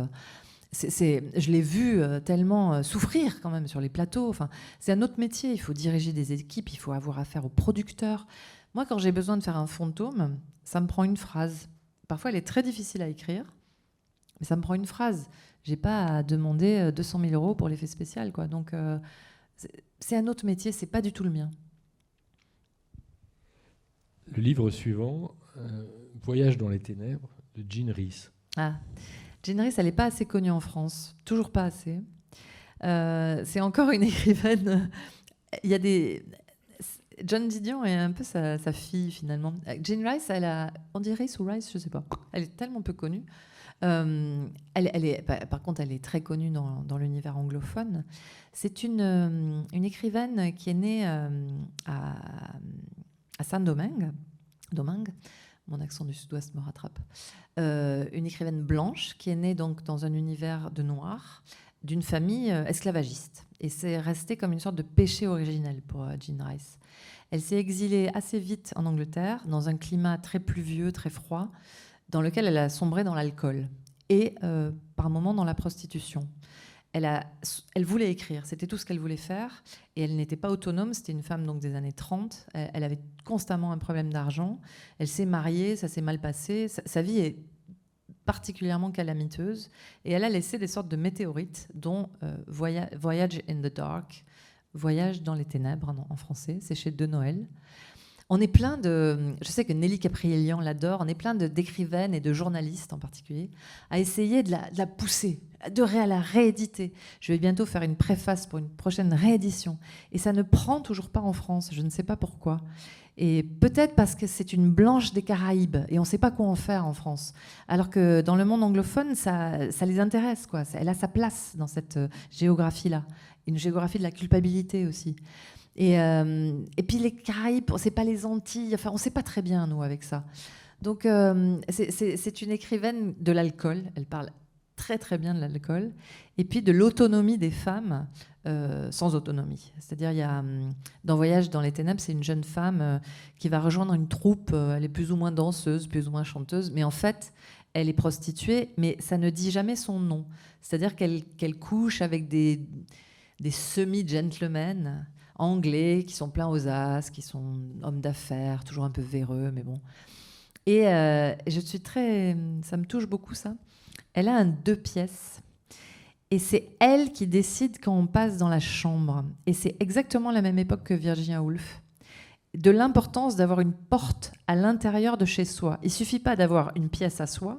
je l'ai vu euh, tellement euh, souffrir quand même sur les plateaux. Enfin, c'est un autre métier. Il faut diriger des équipes, il faut avoir affaire aux producteurs. Moi, quand j'ai besoin de faire un fantôme, ça me prend une phrase. Parfois, elle est très difficile à écrire, mais ça me prend une phrase. J'ai pas à demander 200 euh, 000 euros pour l'effet spécial, quoi. Donc, c'est un autre métier. C'est pas du tout le mien. Le livre suivant, Voyage dans les ténèbres, de Jean Rhys. Ah. Jane elle n'est pas assez connue en France, toujours pas assez. Euh, c'est encore une *laughs* écrivaine. Il y a des. John Didion est un peu sa, fille finalement. Jane Rice, elle a, on dit Rice ou Rice, je sais pas. Elle est tellement peu connue. Euh, elle, est, par contre, elle est très connue dans, dans l'univers anglophone. C'est une, euh, une, écrivaine qui est née à, à Saint-Domingue, Domingue, mon accent du sud-ouest me rattrape, euh, une écrivaine blanche qui est née donc dans un univers de noir, d'une famille euh, esclavagiste. Et c'est resté comme une sorte de péché originel pour euh, Jean Rice. Elle s'est exilée assez vite en Angleterre, dans un climat très pluvieux, très froid, dans lequel elle a sombré dans l'alcool et par moments dans la prostitution elle, voulait écrire, c'était tout ce qu'elle voulait faire, et elle n'était pas autonome, c'était une femme donc des années 30, elle, avait constamment un problème d'argent, elle s'est mariée, ça s'est mal passé, sa, vie est particulièrement calamiteuse, et elle a laissé des sortes de météorites, dont euh, Voyage in the Dark, Voyage dans les ténèbres en, français, c'est chez De Noël. On est plein de, je sais que Nelly Caprielian l'adore, on est plein d'écrivaines et de journalistes en particulier à essayer de la, pousser, de la rééditer. Je vais bientôt faire une préface pour une prochaine réédition et ça ne prend toujours pas en France, je ne sais pas pourquoi. Et peut-être parce que c'est une blanche des Caraïbes et on ne sait pas quoi en faire en France. Alors que dans le monde anglophone, ça, ça les intéresse. Quoi. Elle a sa place dans cette euh, géographie-là. Une géographie de la culpabilité aussi. Et, euh, et puis les Caraïbes, c'est pas les Antilles, enfin on sait pas très bien nous avec ça. Donc euh, c'est une écrivaine de l'alcool, elle parle très très bien de l'alcool, et puis de l'autonomie des femmes euh, sans autonomie. C'est-à-dire il y a dans Voyage dans les ténèbres, c'est une jeune femme qui va rejoindre une troupe, elle est plus ou moins danseuse, plus ou moins chanteuse, mais en fait elle est prostituée, mais ça ne dit jamais son nom. C'est-à-dire qu'elle couche avec des, des semi-gentlemen anglais qui sont pleins aux as, qui sont hommes d'affaires, toujours un peu véreux, mais bon. Et euh, je suis très, ça me touche beaucoup ça. Elle a un deux pièces. Et c'est elle qui décide quand on passe dans la chambre. Et c'est exactement la même époque que Virginia Woolf. De l'importance d'avoir une porte à l'intérieur de chez soi. Il suffit pas d'avoir une pièce à soi.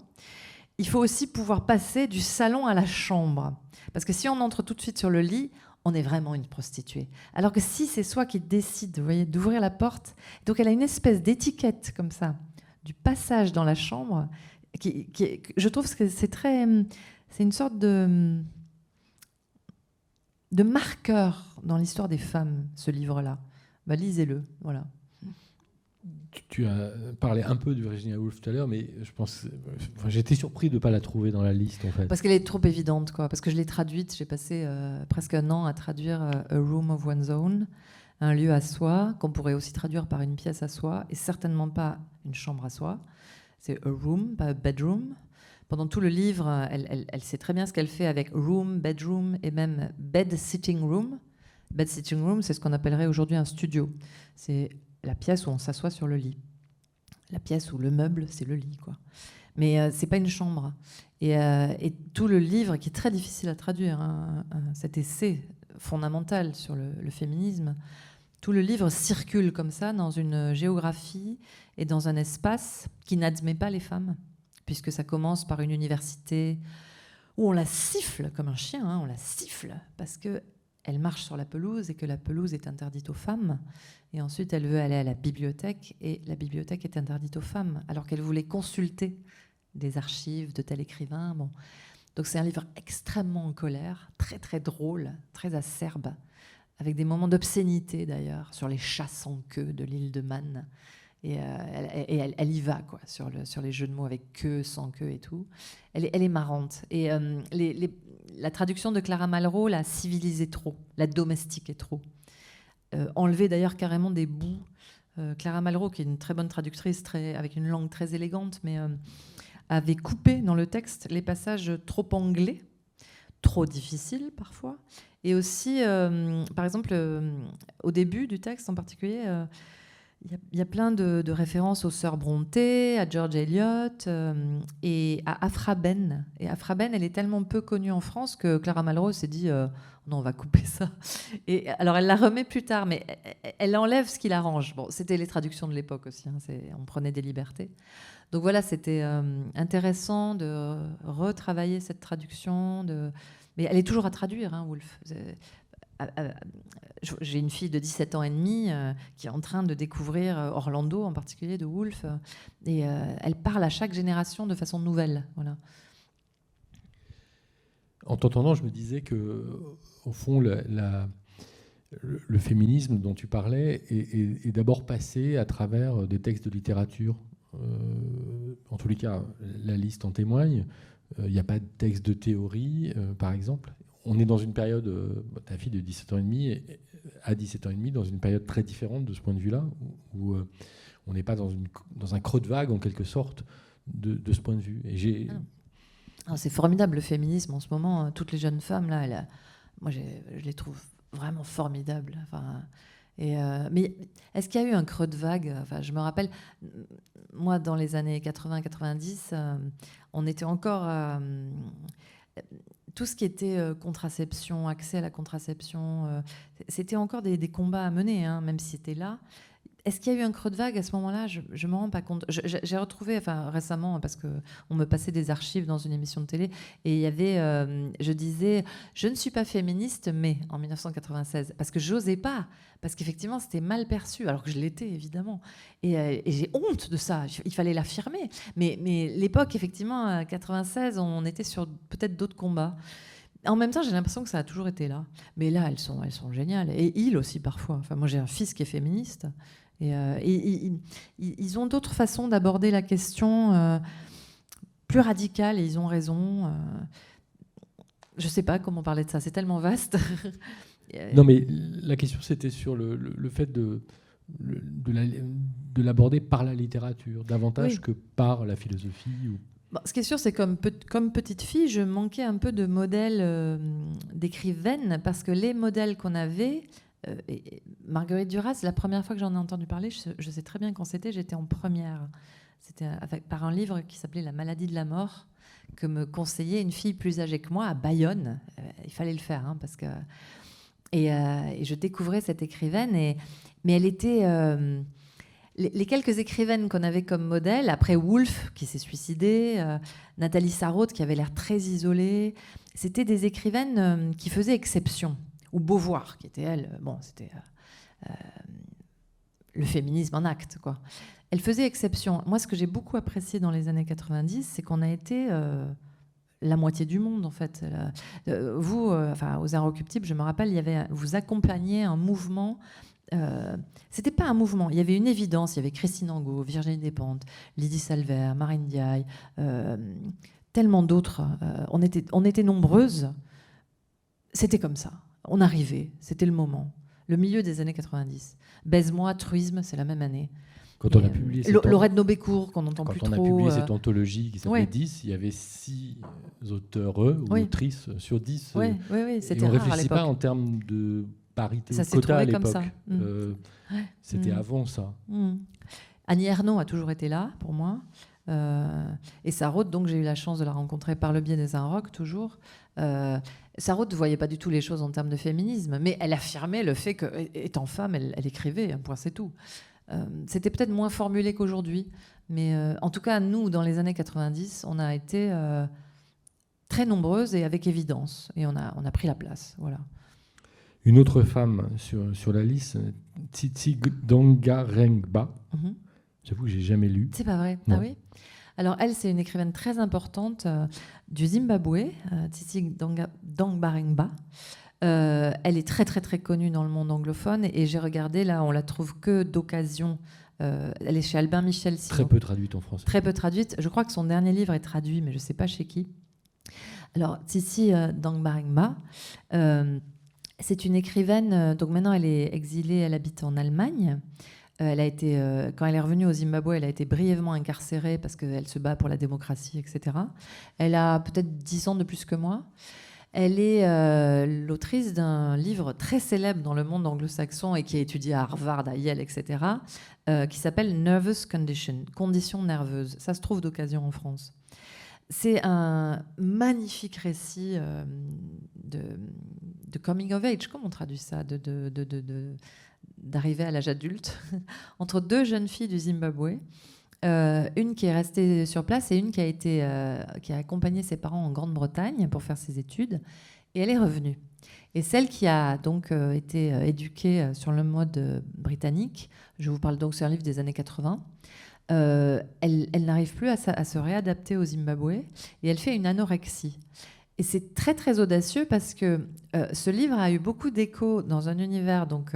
Il faut aussi pouvoir passer du salon à la chambre. Parce que si on entre tout de suite sur le lit, on est vraiment une prostituée. Alors que si c'est soi qui décide, d'ouvrir la porte, donc elle a une espèce d'étiquette comme ça du passage dans la chambre, qui, je trouve que c'est très, c'est une sorte de de marqueur dans l'histoire des femmes, ce livre-là. Bah, lisez-le, voilà tu as parlé un peu de Virginia Woolf tout à l'heure, mais je pense, j'étais surpris de ne pas la trouver dans la liste en fait. Parce qu'elle est trop évidente, quoi. Parce que je l'ai traduite, j'ai passé euh, presque un an à traduire euh, A Room of One's Own, un lieu à soi, qu'on pourrait aussi traduire par une pièce à soi, et certainement pas une chambre à soi. C'est a room, pas a bedroom. Pendant tout le livre, elle, elle sait très bien ce qu'elle fait avec room, bedroom et même bed sitting room. Bed sitting room, c'est ce qu'on appellerait aujourd'hui un studio. C'est la pièce où on s'assoit sur le lit. La pièce où le meuble, c'est le lit, quoi. Mais euh, c'est pas une chambre. Euh, et, tout le livre, qui est très difficile à traduire, hein, cet essai fondamental sur le, féminisme, tout le livre circule comme ça dans une géographie et dans un espace qui n'admet pas les femmes, puisque ça commence par une université où on la siffle comme un chien, hein, on la siffle parce que elle marche sur la pelouse et que la pelouse est interdite aux femmes. Et ensuite, elle veut aller à la bibliothèque et la bibliothèque est interdite aux femmes, alors qu'elle voulait consulter des archives de tel écrivain. Bon. Donc c'est un livre extrêmement en colère, très très drôle, très acerbe, avec des moments d'obscénité d'ailleurs, sur les chats sans queue de l'île de Man. Et, euh, elle, y va, quoi, sur, sur les jeux de mots avec queue, sans queue et tout. Elle est, elle est marrante. Et euh, les, la traduction de Clara Malraux la civilisé trop, la domestiqué trop. Euh, d'ailleurs carrément des bouts. Euh, Clara Malraux, qui est une très bonne traductrice, très, avec une langue très élégante, mais euh, avait coupé dans le texte les passages trop anglais, trop difficiles parfois, et aussi, par exemple, au début du texte en particulier, il y, a plein de, références aux sœurs Brontë, à George Eliot euh, et à Afra Ben. Et Afra Ben, elle est tellement peu connue en France que Clara Malraux s'est dit euh, non, on va couper ça. Et alors elle la remet plus tard, mais elle enlève ce qui l'arrange. Bon, c'était les traductions de l'époque aussi. Hein, on prenait des libertés. Donc voilà, c'était euh, intéressant de retravailler cette traduction. De... Mais elle est toujours à traduire, hein, Wolf. J'ai une fille de 17 ans et demi euh, qui est en train de découvrir euh, Orlando, en particulier de Woolf, euh, et elle parle à chaque génération de façon nouvelle. En t'entendant, je me disais que, au fond, le, féminisme dont tu parlais est, d'abord passé à travers des textes de littérature. en tous les cas, la liste en témoigne. Il n'y a pas de texte de théorie, par exemple on est dans une période, euh, ta fille de 17 ans et demi, à 17 ans et demi, dans une période très différente de ce point de vue-là, où, euh, on n'est pas dans, une, dans un creux de vague, en quelque sorte, de, ce point de vue. Et. Ah. C'est formidable le féminisme en ce moment. Hein. Toutes les jeunes femmes, là, moi je les trouve vraiment formidables. Enfin, euh, mais est-ce qu'il y a eu un creux de vague? Enfin, Je me rappelle, moi, dans les années 80-90, on était encore tout ce qui était euh, contraception, accès à la contraception, euh, c'était encore des, combats à mener, hein, même si c'était là. Est-ce qu'il y a eu un creux de vague à ce moment-là? Je ne me rends pas compte. J'ai retrouvé, enfin récemment, parce que on me passait des archives dans une émission de télé, et il y avait, euh, je disais, je ne suis pas féministe, mais en 1996, parce que j'osais pas, parce qu'effectivement c'était mal perçu, alors que je l'étais évidemment, et, euh, j'ai honte de ça. Il fallait l'affirmer. Mais, l'époque, effectivement, 96, on était sur peut-être d'autres combats. En même temps, j'ai l'impression que ça a toujours été là. Mais là, elles sont, elles sont géniales. Et il aussi, parfois. Enfin, moi, j'ai un fils qui est féministe. Et, euh, ils ont d'autres façons d'aborder la question euh, plus radicales et ils ont raison. Euh. je ne sais pas comment parler de ça, c'est tellement vaste. *laughs* non, mais la question c'était sur le, le, fait de, de l'aborder par la littérature davantage que par la philosophie. Ou... ce qui est sûr, c'est comme, comme petite fille, je manquais un peu de modèles d'écrivaine parce que les modèles qu'on avait, euh, Marguerite Duras, la première fois que j'en ai entendu parler, je, sais très bien quand c'était, j'étais en première. C'était par un livre qui s'appelait La maladie de la mort, que me conseillait une fille plus âgée que moi à Bayonne. Euh, il fallait le faire, hein, parce que. Euh, et, je découvrais cette écrivaine, et, mais elle était. les, quelques écrivaines qu'on avait comme modèle, après Woolf qui s'est suicidée, Nathalie Sarraute qui avait l'air très isolée, c'était des écrivaines qui faisaient exception ou Beauvoir, qui était elle, euh, bon, c'était euh, euh, le féminisme en acte, quoi. Elle faisait exception. Moi, ce que j'ai beaucoup apprécié dans les années 90, c'est qu'on a été la moitié du monde, en fait. vous, enfin, aux Inrecuptibles, je me rappelle, vous accompagniez un mouvement. Euh, c'était pas un mouvement, il y avait une évidence. Il y avait Christine Angot, Virginie Despentes, Lydie Salver, Marine Diaye, tellement d'autres. on, était, on était nombreuses. C'était comme ça on arrivait, c'était le moment. Le milieu des années 90. Baise-moi, truisme, c'est la même année. Quand on a publié cette Laurette Nobécourt, qu'on n'entend plus trop. Quand on a publié cette anthologie qui s'appelait 10, il y avait 6 auteurs ou autrices sur 10. Oui, oui, oui c'était On ne réfléchissait pas en termes de parité ça ou quota à l'époque. Mm. Euh, c'était mm. avant ça. Mm. Annie Ernaux a toujours été là pour moi. Euh, et Sarraute, donc j'ai eu la chance de la rencontrer par le biais des Rock toujours. Euh, Sarraute ne voyait pas du tout les choses en termes de féminisme, mais elle affirmait le fait qu'étant femme, elle, écrivait, un point c'est tout. Euh, c'était peut-être moins formulé qu'aujourd'hui, mais en tout cas, nous, dans les années 90, on a été très nombreuses et avec évidence, et on a, on a pris la place. Voilà. Une autre femme sur, sur la liste, Titi Dongarengba. Mm J'avoue que j'ai jamais lu. C'est pas vrai. Ah oui? Alors elle, c'est une écrivaine très importante euh, du Zimbabwe, euh, Titi Dangbarengba. Euh, elle est très très très connue dans le monde anglophone et j'ai regardé là, on la trouve que d'occasion. elle est chez Albin Michel. Très peu traduite en français. Très peu traduite. Je crois que son dernier livre est traduit, mais je ne sais pas chez qui. Alors Titi Dangbarengba. c'est une écrivaine, donc maintenant elle est exilée, elle habite en Allemagne. Euh, elle a été, euh, quand elle est revenue au Zimbabwe, elle a été brièvement incarcérée parce qu'elle se bat pour la démocratie, etc. Elle a peut-être 10 ans de plus que moi. Elle est euh, l'autrice d'un livre très célèbre dans le monde anglo-saxon et qui a étudié à Harvard, à Yale, etc., qui s'appelle Nervous Condition, condition nerveuse. Ça se trouve d'occasion en France. C'est un magnifique récit de, coming of age, comment on traduit ça? D'arriver à l'âge adulte *laughs* entre deux jeunes filles du Zimbabwe. Euh, une qui est restée sur place et une qui a, été, euh, qui a accompagné ses parents en Grande-Bretagne pour faire ses études. Et elle est revenue. Et celle qui a donc euh, été éduquée sur le mode britannique, je vous parle donc, c'est un livre des années 80, elle, elle n'arrive plus à, se réadapter au Zimbabwe et elle fait une anorexie. Et c'est très très audacieux parce que ce livre a eu beaucoup d'écho dans un univers donc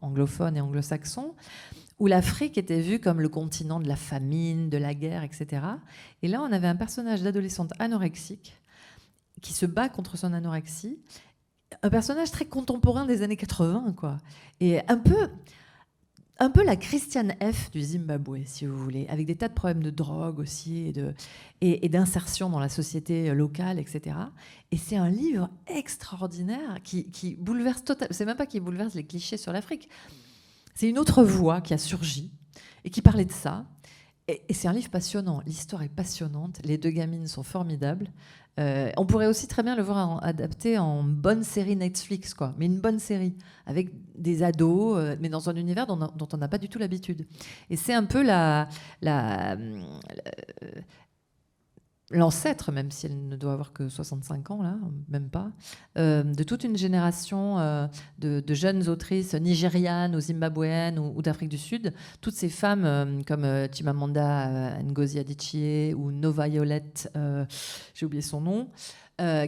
anglophone et anglo-saxon, où l'Afrique était vue comme le continent de la famine, de la guerre, etc. Et là, on avait un personnage d'adolescente anorexique qui se bat contre son anorexie, un personnage très contemporain des années 80, quoi. Et un peu, un peu la Christiane F du Zimbabwe, si vous voulez, avec des tas de problèmes de drogue aussi et, d'insertion dans la société locale, etc. Et c'est un livre extraordinaire qui, bouleverse totalement. C'est même pas qui bouleverse les clichés sur l'Afrique. C'est une autre voix qui a surgi et qui parlait de ça. Et c'est un livre passionnant. L'histoire est passionnante. Les deux gamines sont formidables. Euh, on pourrait aussi très bien le voir adapté en bonne série Netflix, quoi. Mais une bonne série avec des ados, euh, mais dans un univers dont, on n'a pas du tout l'habitude. Et c'est un peu la, la, l'ancêtre, même si elle ne doit avoir que 65 ans, là, même pas, euh, de toute une génération euh, de, jeunes autrices nigérianes ou zimbabwéennes ou, d'Afrique du Sud, toutes ces femmes euh, comme Chimamanda Ngozi Adichie ou Nova Violet, j'ai oublié son nom,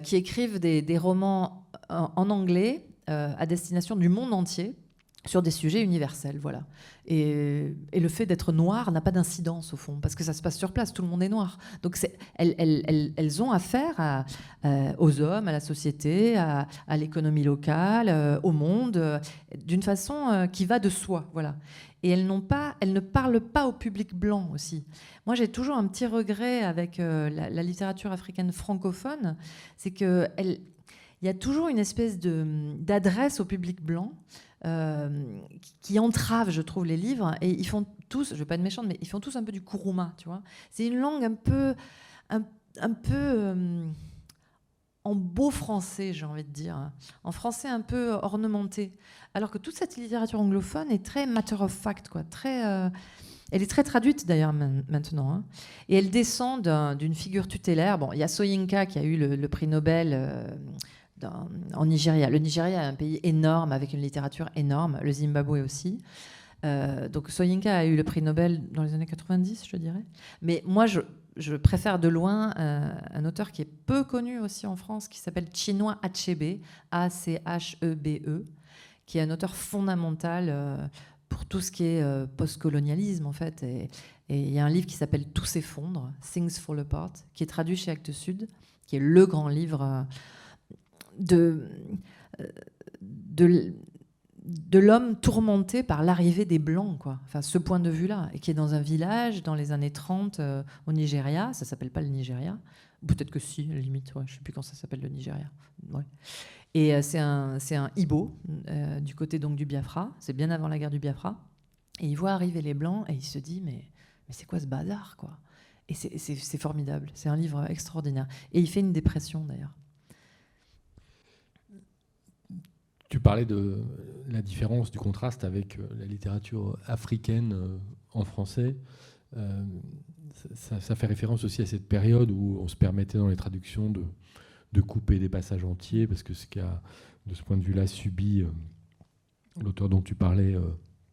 qui écrivent des, romans en anglais à destination du monde entier sur des sujets universels, voilà. Et, le fait d'être noir n'a pas d'incidence au fond, parce que ça se passe sur place, tout le monde est noir. Donc elles, ont affaire euh, aux hommes, à la société, à, l'économie locale, euh, au monde, euh, d'une façon qui va de soi, voilà. Et elles, n'ont pas, elles ne parlent pas au public blanc aussi. Moi, j'ai toujours un petit regret avec la, littérature africaine francophone, c'est qu'il y a toujours une espèce d'adresse au public blanc. Euh, qui entravent, je trouve, les livres. Et ils font tous, je ne vais pas être méchante, mais ils font tous un peu du kuruma, tu vois. C'est une langue un peu, un, peu euh, en beau français, j'ai envie de dire, en français un peu ornementé. Alors que toute cette littérature anglophone est très matter of fact, quoi, très. Euh, elle est très traduite d'ailleurs maintenant. Hein. Et elle descend d'une figure tutélaire. Bon, il y a Soyinka qui a eu le, prix Nobel en Nigeria. Le Nigeria est un pays énorme avec une littérature énorme, le Zimbabwe aussi. Euh, donc Soyinka a eu le prix Nobel dans les années 90, je dirais. Mais moi, je, préfère de loin euh, un auteur qui est peu connu aussi en France, qui s'appelle Chinua Achebe, A-C-H-E-B-E, e, qui est un auteur fondamental euh, pour tout ce qui est postcolonialisme, en fait. Et il y a un livre qui s'appelle Tout s'effondre, Things Fall Apart, qui est traduit chez Actes Sud, qui est le grand livre de, de, de l'homme tourmenté par l'arrivée des Blancs, quoi. Enfin, ce point de vue-là, et qui est dans un village dans les années 30 au Nigeria. Ça s'appelle pas le Nigeria. Peut-être que si, limite. je ne sais plus quand ça s'appelle le Nigeria. Et c'est un, un Ibo, du côté donc du Biafra. C'est bien avant la guerre du Biafra. Et il voit arriver les Blancs et il se dit, mais, mais c'est quoi ce bazar, quoi? Et c'est formidable. C'est un livre extraordinaire. Et il fait une dépression, d'ailleurs. Tu parlais de la différence, du contraste avec euh, la littérature africaine euh, en français. Euh, ça, fait référence aussi à cette période où on se permettait dans les traductions de, de couper des passages entiers, parce que ce qu'a, de ce point de vue-là, subi l'auteur dont tu parlais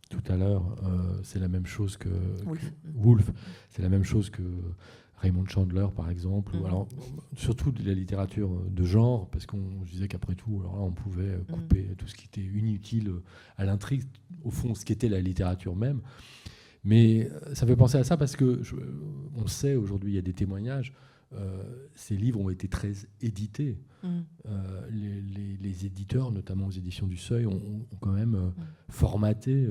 tout à l'heure, c'est la même chose que Wolf. C'est la même chose que Raymond Chandler, par exemple, ou mm. alors surtout de la littérature de genre, parce qu'on disait qu'après tout, alors là, on pouvait mm. couper tout ce qui était inutile à l'intrigue, au fond, ce qui était la littérature même. Mais euh, ça fait penser à ça parce que on sait aujourd'hui, il y a des témoignages. Euh, ces livres ont été très édités. Euh, les, éditeurs, notamment aux éditions du Seuil, ont, quand même formaté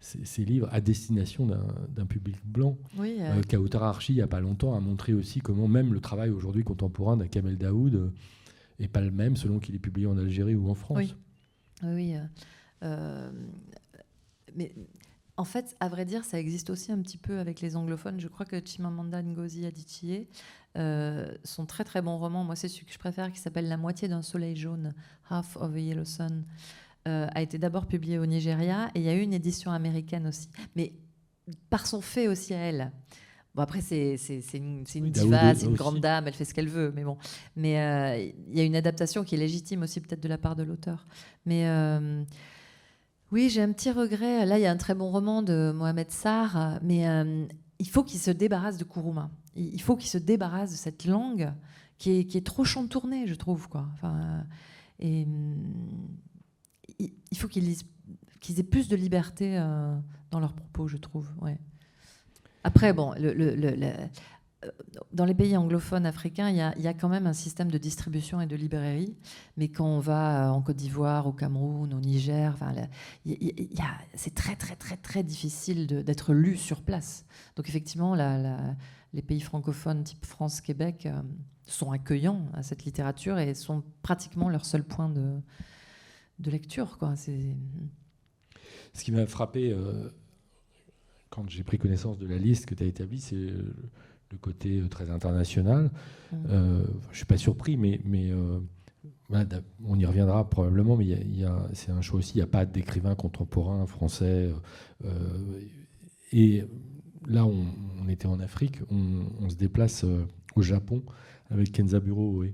ces, livres à destination d'un public blanc. Oui, euh... euh Archie, il n'y a pas longtemps, a montré aussi comment même le travail aujourd'hui contemporain d'un Kamel Daoud n'est pas le même selon qu'il est publié en Algérie ou en France. Oui, oui. Euh, euh, mais en fait, à vrai dire, ça existe aussi un petit peu avec les anglophones. Je crois que Chimamanda Ngozi Adichie, son très très bon roman, moi c'est celui que je préfère, qui s'appelle La moitié d'un soleil jaune, Half of a Yellow Sun, euh, a été d'abord publié au Nigeria et il y a eu une édition américaine aussi. Mais par son fait aussi à elle. Bon, après, c'est une, une diva, c'est une grande dame, elle fait ce qu'elle veut, mais bon. Mais euh, il y a une adaptation qui est légitime aussi, peut-être de la part de l'auteur. Mais euh, oui, j'ai un petit regret. Là, il y a un très bon roman de Mohamed Sarr, mais il faut qu'il se débarrasse de Kourouma. Il faut qu'il se débarrasse de cette langue qui est, qui est trop chantournée, je trouve. Quoi. Enfin, et il faut qu'ils aient plus de liberté euh, dans leurs propos, je trouve. Après, bon, euh, dans les pays anglophones africains, il y, a, quand même un système de distribution et de librairie. Mais quand on va euh, en Côte d'Ivoire, au Cameroun, au Niger, c'est très, très, très, très difficile d'être lu sur place. Donc, effectivement, les pays francophones type France-Québec sont accueillants à cette littérature et sont pratiquement leur seul point de, de lecture. Quoi. Ce qui m'a frappé euh, quand j'ai pris connaissance de la liste que tu as établie, c'est le côté euh, très international. Mmh. Euh, je ne suis pas surpris, mais, mais on y reviendra probablement, mais c'est un choix aussi, il n'y a pas d'écrivain contemporain français. et là, on, était en Afrique, on, se déplace au Japon avec Kenza Bureau.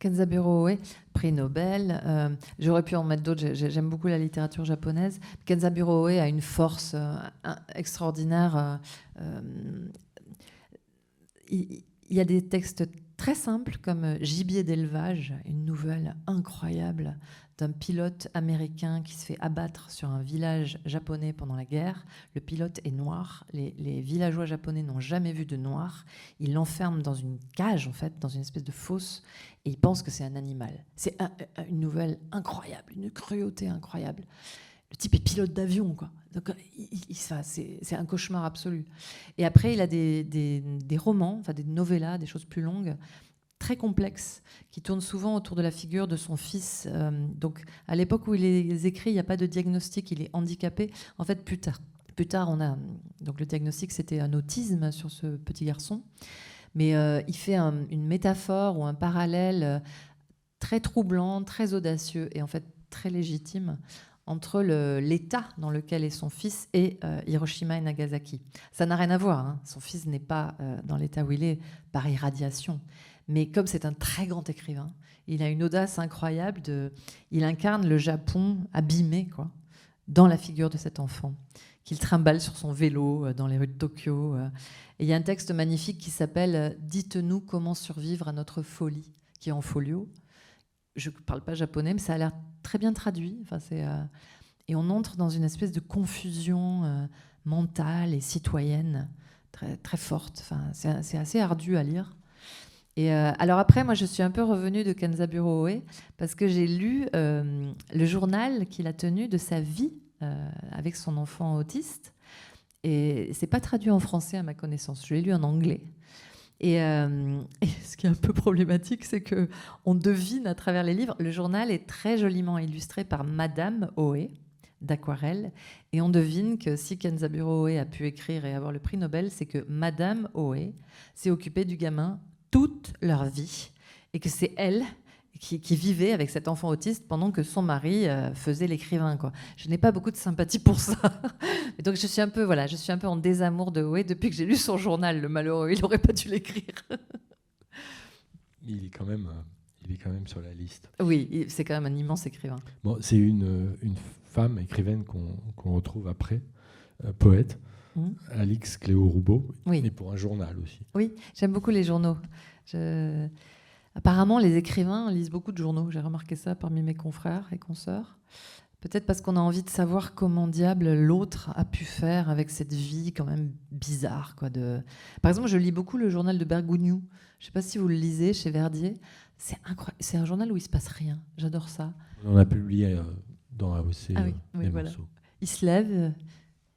Kenzaburo Oe, prix Nobel. Euh, j'aurais pu en mettre d'autres. J'aime beaucoup la littérature japonaise. Kenzaburo Oe a une force euh, extraordinaire. Euh, il, y a des textes très simples comme Gibier d'élevage, une nouvelle incroyable d'un pilote américain qui se fait abattre sur un village japonais pendant la guerre. Le pilote est noir. Les, villageois japonais n'ont jamais vu de noir. Il l'enferme dans une cage, en fait, dans une espèce de fosse, et il pense que c'est un animal. C'est une nouvelle incroyable, une cruauté incroyable. Le type est pilote d'avion, quoi. Donc, c'est un cauchemar absolu. Et après, il a des, des romans, enfin des novellas, des choses plus longues très complexe qui tourne souvent autour de la figure de son fils. Euh, donc, à l'époque où il les écrit, il n'y a pas de diagnostic, il est handicapé. En fait, plus tard, plus tard on a donc le diagnostic, c'était un autisme sur ce petit garçon, mais euh, il fait une métaphore ou un parallèle euh, très troublant, très audacieux et en fait très légitime entre l'état dans lequel est son fils et Hiroshima et Nagasaki. Ça n'a rien à voir. Hein. Son fils n'est pas dans l'état où il est par irradiation. Mais comme c'est un très grand écrivain, il a une audace incroyable. Il incarne le Japon abîmé, dans la figure de cet enfant qu'il trimballe sur son vélo euh, dans les rues de Tokyo. Euh. Et il y a un texte magnifique qui s'appelle euh, Dites-nous comment survivre à notre folie, qui est en folio. Je ne parle pas japonais, mais ça a l'air très bien traduit. Et on entre dans une espèce de confusion mentale et citoyenne très, forte. C'est assez ardu à lire. Et euh, alors après, moi, je suis un peu revenue de Kenzaburo Oe parce que j'ai lu euh, le journal qu'il a tenu de sa vie euh, avec son enfant autiste. Et c'est pas traduit en français à ma connaissance. Je l'ai lu en anglais. Et, *laughs* et, ce qui est un peu problématique, c'est que on devine à travers les livres. Le journal est très joliment illustré par Madame Oe d'aquarelle, et on devine que si Kenzaburo Oe a pu écrire et avoir le prix Nobel, c'est que Madame Oe s'est occupée du gamin toute leur vie et que c'est elle qui, vivait avec cet enfant autiste pendant que son mari euh, faisait l'écrivain. Quoi. Je n'ai pas beaucoup de sympathie pour ça. *laughs* et donc je suis un peu, voilà, je suis un peu en désamour de Oé depuis que j'ai lu son journal. Le malheureux, il n'aurait pas dû l'écrire. il est quand même, euh, il est quand même sur la liste. Oui, c'est quand même un immense écrivain. Bon, c'est une, euh, une femme écrivaine qu'on retrouve après, poète. Mmh. Alix Cléo Roubaud, oui. et pour un journal aussi. Oui, j'aime beaucoup les journaux. Apparemment, les écrivains lisent beaucoup de journaux. J'ai remarqué ça parmi mes confrères et consoeurs. Peut-être parce qu'on a envie de savoir comment diable l'autre a pu faire avec cette vie quand même bizarre. Quoi, de... Par exemple, je lis beaucoup le journal de Bergogneau. Je ne sais pas si vous le lisez chez Verdier. C'est incroyable. C'est un journal où il se passe rien. J'adore ça. On a publié euh, dans AOC ah oui, euh, voilà. Il se lève,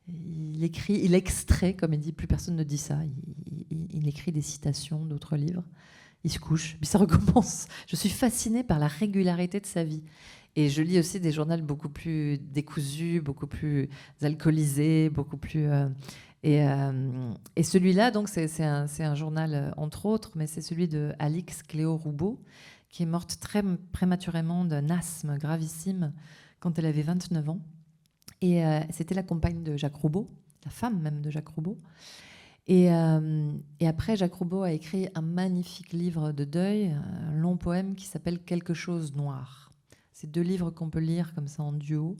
il écrit, il extrait, comme il dit, plus personne ne dit ça. Il, écrit des citations d'autres livres. Il se couche, puis ça *laughs* recommence. Je suis fascinée par la régularité de sa vie. Et je lis aussi des journaux beaucoup plus décousus, beaucoup plus alcoolisés, beaucoup plus. Euh, et, euh, et celui-là, donc, c'est un, un, journal, euh, entre autres, mais c'est celui de Alix Cléo Roubaud, qui est morte très prématurément d'un asthme gravissime quand elle avait 29 ans. Et euh, c'était la compagne de Jacques Roubaud, la femme même de Jacques Roubaud. Et, euh, et, après, Jacques Roubaud a écrit un magnifique livre de deuil, un long poème qui s'appelle Quelque chose noir. C'est deux livres qu'on peut lire comme ça en duo.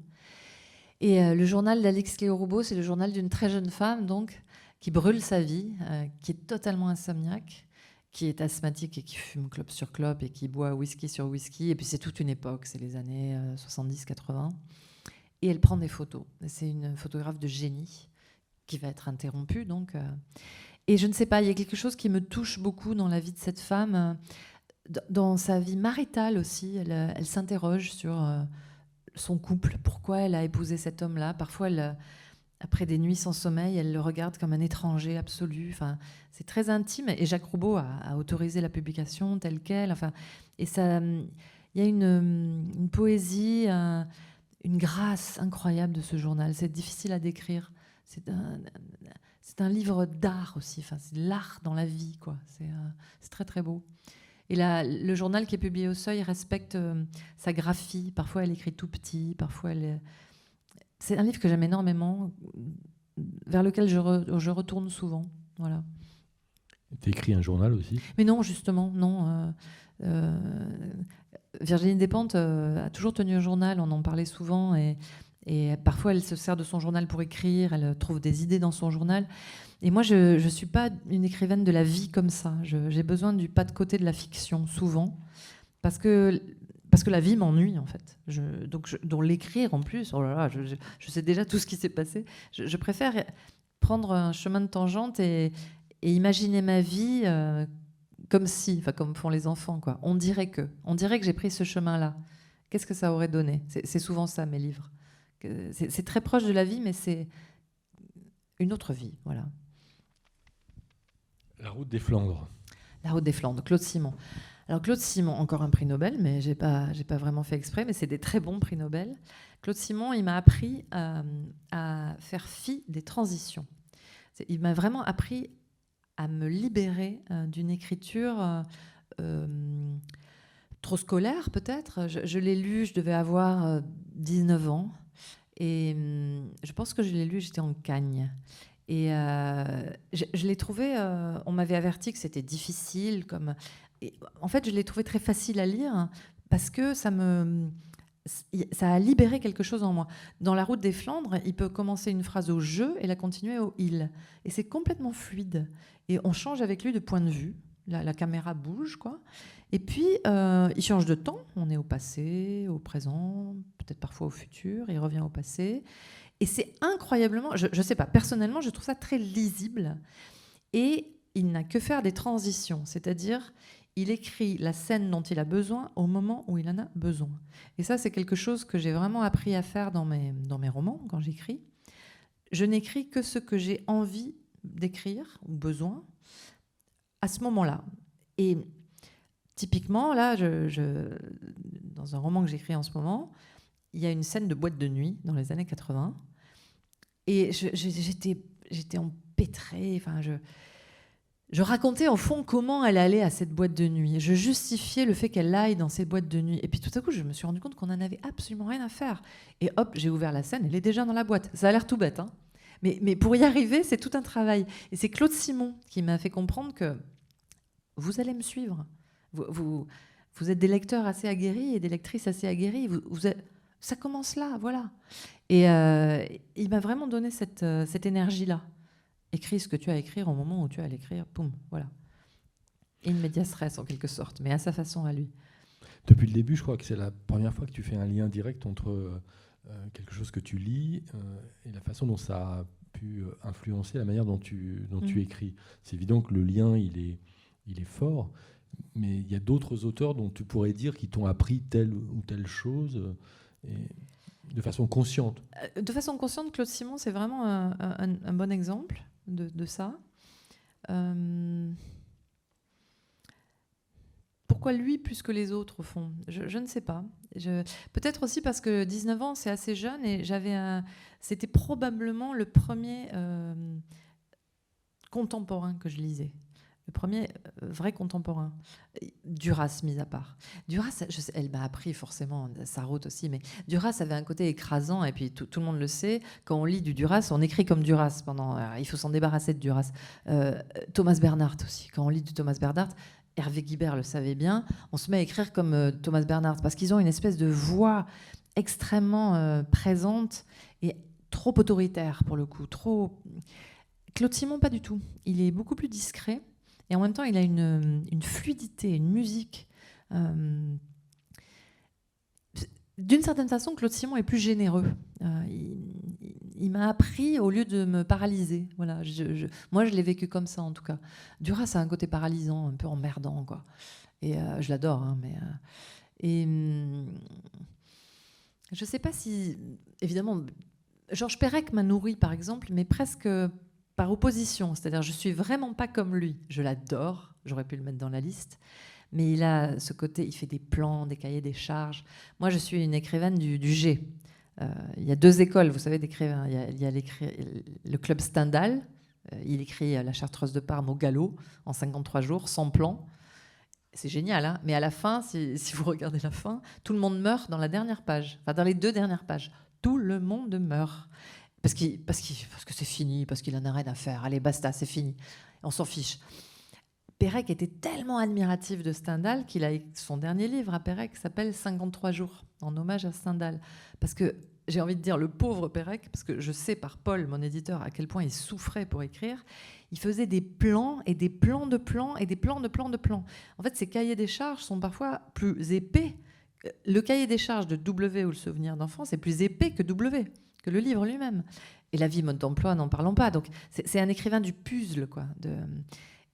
Et euh, le journal d'Alix Cléo Roubaud, c'est le journal d'une très jeune femme donc qui brûle sa vie, qui est totalement insomniaque, qui est asthmatique et qui fume clope sur clope et qui boit whisky sur whisky. Et puis c'est toute une époque, c'est les années 70-80 et elle prend des photos. C'est une photographe de génie qui va être interrompue. Donc, euh. Et je ne sais pas, il y a quelque chose qui me touche beaucoup dans la vie de cette femme, euh, dans sa vie maritale aussi. Elle, euh, elle s'interroge sur son couple, pourquoi elle a épousé cet homme-là. Parfois, après des nuits sans sommeil, elle le regarde comme un étranger absolu. Enfin, c'est très intime. Et Jacques Roubaud a, autorisé la publication telle qu'elle. Enfin, et ça, il y a une, une poésie une grâce incroyable de ce journal. C'est difficile à décrire. C'est un, c'est un livre d'art aussi. Enfin, c'est l'art dans la vie, quoi. C'est, euh, très très beau. Et là, le journal qui est publié au Seuil respecte euh, sa graphie. Parfois, elle écrit tout petit. Parfois, elle. C'est un livre que j'aime énormément, vers lequel je, je retourne souvent. Voilà. Tu écris un journal aussi? Mais non, justement, non. Euh, Virginie Despentes euh, a toujours tenu un journal, on en parlait souvent, et, parfois elle se sert de son journal pour écrire, elle trouve des idées dans son journal. Et moi, je ne suis pas une écrivaine de la vie comme ça. J'ai besoin du pas de côté de la fiction, souvent, parce que, parce que la vie m'ennuie, en fait. Je, donc, l'écrire, en plus, oh là là, je, sais déjà tout ce qui s'est passé. Je, préfère prendre un chemin de tangente et, imaginer ma vie euh, comme si, enfin comme font les enfants, quoi. On dirait que, on dirait que j'ai pris ce chemin-là. Qu'est-ce que ça aurait donné? C'est souvent ça mes livres. C'est très proche de la vie, mais c'est une autre vie, voilà. La route des Flandres. La route des Flandres, Claude Simon. Alors Claude Simon, encore un prix Nobel, mais j'ai pas, j'ai pas vraiment fait exprès, mais c'est des très bons prix Nobel. Claude Simon, il m'a appris à, à faire fi des transitions. Il m'a vraiment appris à me libérer euh, d'une écriture euh, euh, trop scolaire peut-être. Je, l'ai lu, je devais avoir 19 ans. Et hum, je pense que je l'ai lu, j'étais en Cagne. Et je, l'ai trouvé, on m'avait averti que c'était difficile. Comme, en fait, je l'ai trouvé très facile à lire parce que ça me, ça a libéré quelque chose en moi. Dans La route des Flandres, il peut commencer une phrase au je et la continuer au il. Et c'est complètement fluide. Et on change avec lui de point de vue. La, caméra bouge, quoi. Et puis, euh, il change de temps. On est au passé, au présent, peut-être parfois au futur. Il revient au passé. Et c'est incroyablement, je ne sais pas, personnellement, je trouve ça très lisible. Et il n'a que faire des transitions. C'est-à-dire, il écrit la scène dont il a besoin au moment où il en a besoin. Et ça, c'est quelque chose que j'ai vraiment appris à faire dans mes, dans mes romans, quand j'écris. Je n'écris que ce que j'ai envie d'écrire ou besoin à ce moment-là. Et typiquement, là, je, dans un roman que j'écris en ce moment, il y a une scène de boîte de nuit dans les années 80. Et j'étais, j'étais empêtrée. Enfin, je, racontais au fond comment elle allait à cette boîte de nuit. Je justifiais le fait qu'elle aille dans cette boîte de nuit. Et puis tout à coup, je me suis rendu compte qu'on n'en avait absolument rien à faire. Et hop, j'ai ouvert la scène, elle est déjà dans la boîte. Ça a l'air tout bête, hein mais, mais, pour y arriver, c'est tout un travail. Et c'est Claude Simon qui m'a fait comprendre que vous allez me suivre. Vous, vous, êtes des lecteurs assez aguerris et des lectrices assez aguerries. Vous, vous ça commence là, voilà. Et euh, il m'a vraiment donné cette, euh, cette énergie-là écris ce que tu as à écrire au moment où tu as à l'écrire, poum, voilà. In media stress en quelque sorte, mais à sa façon à lui. Depuis le début, je crois que c'est la première fois que tu fais un lien direct entre euh, quelque chose que tu lis euh, et la façon dont ça a pu euh, influencer la manière dont tu, dont tu mm. écris. C'est évident que le lien, il est, il est fort, mais il y a d'autres auteurs dont tu pourrais dire qui t'ont appris telle ou telle chose. Et de façon consciente. De façon consciente, Claude Simon, c'est vraiment un, bon exemple de, ça. Euh, pourquoi lui plus que les autres, au fond? Je, ne sais pas. Peut-être aussi parce que 19 ans, c'est assez jeune et j'avais un. C'était probablement le premier euh, contemporain que je lisais le premier euh, vrai contemporain. Duras, mis à part. Duras, elle m'a appris forcément sa route aussi, mais Duras avait un côté écrasant, et puis tout, le monde le sait. Quand on lit du Duras, on écrit comme Duras. Pendant, euh, il faut s'en débarrasser de Duras. Thomas Bernhardt aussi. Quand on lit du Thomas Bernhardt, Hervé Guibert le savait bien, on se met à écrire comme Thomas Bernhardt, parce qu'ils ont une espèce de voix extrêmement présente et trop autoritaire pour le coup. Trop. Claude Simon, pas du tout. Il est beaucoup plus discret. Et en même temps, il a une, fluidité, une musique. Euh, d'une certaine façon, Claude Simon est plus généreux. Euh, m'a appris au lieu de me paralyser. Voilà, moi, je l'ai vécu comme ça, en tout cas. Duras a un côté paralysant, un peu emmerdant, quoi. Et euh, je l'adore, hein, mais. et hum, je ne sais pas si, évidemment, Georges Perec m'a nourri, par exemple, mais presque par opposition. C'est-à-dire, je suis vraiment pas comme lui. Je l'adore. J'aurais pu le mettre dans la liste. Mais il a ce côté, il fait des plans, des cahiers, des charges. Moi, je suis une écrivaine du, G. Euh, il y a deux écoles, vous savez, d'écrivains. Il y a, le club Stendhal. Euh, il écrit La Chartreuse de Parme au galop en 53 jours, sans plan. C'est génial, hein mais à la fin, *laughs* si, vous regardez la fin, tout le monde meurt dans la dernière page, enfin dans les deux dernières pages. Tout le monde meurt. Parce, parce, parce que c'est fini, parce qu'il en a rien à faire. Allez, basta, c'est fini. On s'en fiche. Pérec était tellement admiratif de Stendhal qu'il a son dernier livre à Pérec s'appelle 53 jours, en hommage à Stendhal. Parce que j'ai envie de dire le pauvre Pérec, parce que je sais par Paul, mon éditeur, à quel point il souffrait pour écrire. Il faisait des plans et des plans de plans et des plans de plans de plans. En fait, ses cahiers des charges sont parfois plus épais. Le cahier des charges de W ou le souvenir d'enfance est plus épais que W que le livre lui-même. Et la vie, mode d'emploi, n'en parlons pas. Donc, c'est un écrivain du puzzle, quoi. De,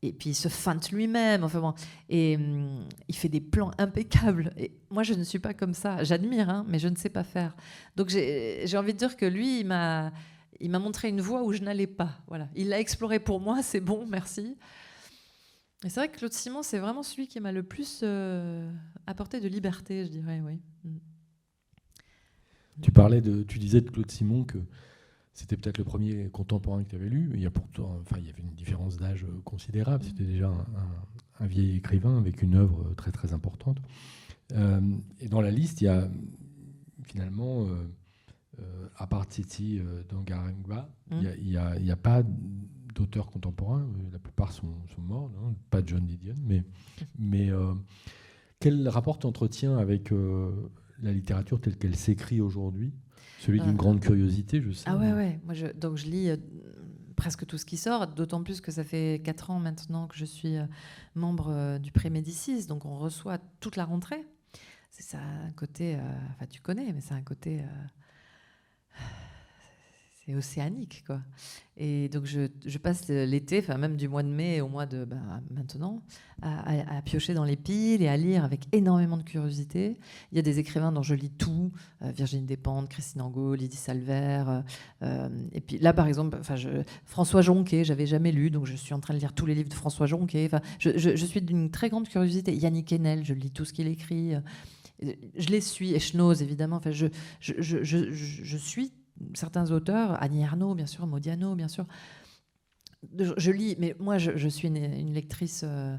et puis, il se feinte lui-même. Enfin bon, et hum, il fait des plans impeccables. Et moi, je ne suis pas comme ça. J'admire, hein, mais je ne sais pas faire. Donc, j'ai envie de dire que lui, il m'a, il m'a montré une voie où je n'allais pas. Voilà, il l'a exploré pour moi. C'est bon, merci. Et c'est vrai que Claude Simon, c'est vraiment celui qui m'a le plus euh, apporté de liberté, je dirais, oui. Mm. Tu parlais de, tu disais de Claude Simon que c'était peut-être le premier contemporain que tu avais lu. Il y a pourtant, enfin, il y avait une différence d'âge considérable. C'était déjà un, vieil écrivain avec une œuvre très très importante. Euh, et dans la liste, il y a finalement, euh, euh à part Titi euh, Dangarengba, il n'y a, a, pas d'auteurs contemporains. La plupart sont, sont morts, pas John Didion, mais, mais quel rapport t'entretiens avec la littérature telle qu'elle s'écrit aujourd'hui? Celui d'une euh, grande curiosité, je sais. Ah ouais, ouais. Moi, je, donc je lis euh, presque tout ce qui sort, d'autant plus que ça fait 4 ans maintenant que je suis euh, membre du Pré-Médicis, donc on reçoit toute la rentrée. C'est ça un côté, enfin tu connais, mais c'est un côté c'est océanique, quoi. Et donc je, passe l'été, enfin même du mois de mai au mois de bah, maintenant, à, piocher dans les piles et à lire avec énormément de curiosité. Il y a des écrivains dont je lis tout euh, Virginie Despentes, Christine Angot, Lydie Salver. Euh, euh, et puis là, par exemple, enfin, François Jonquet, j'avais jamais lu, donc je suis en train de lire tous les livres de François Jonquet. Je, suis d'une très grande curiosité. Yannick Enel, je lis tout ce qu'il écrit. Je les suis, et évidemment. Enfin, je, je, je, je suis certains auteurs, Annie Arnaud, bien sûr, Modiano, bien sûr. Je, lis, mais moi, je, suis une, lectrice. Euh,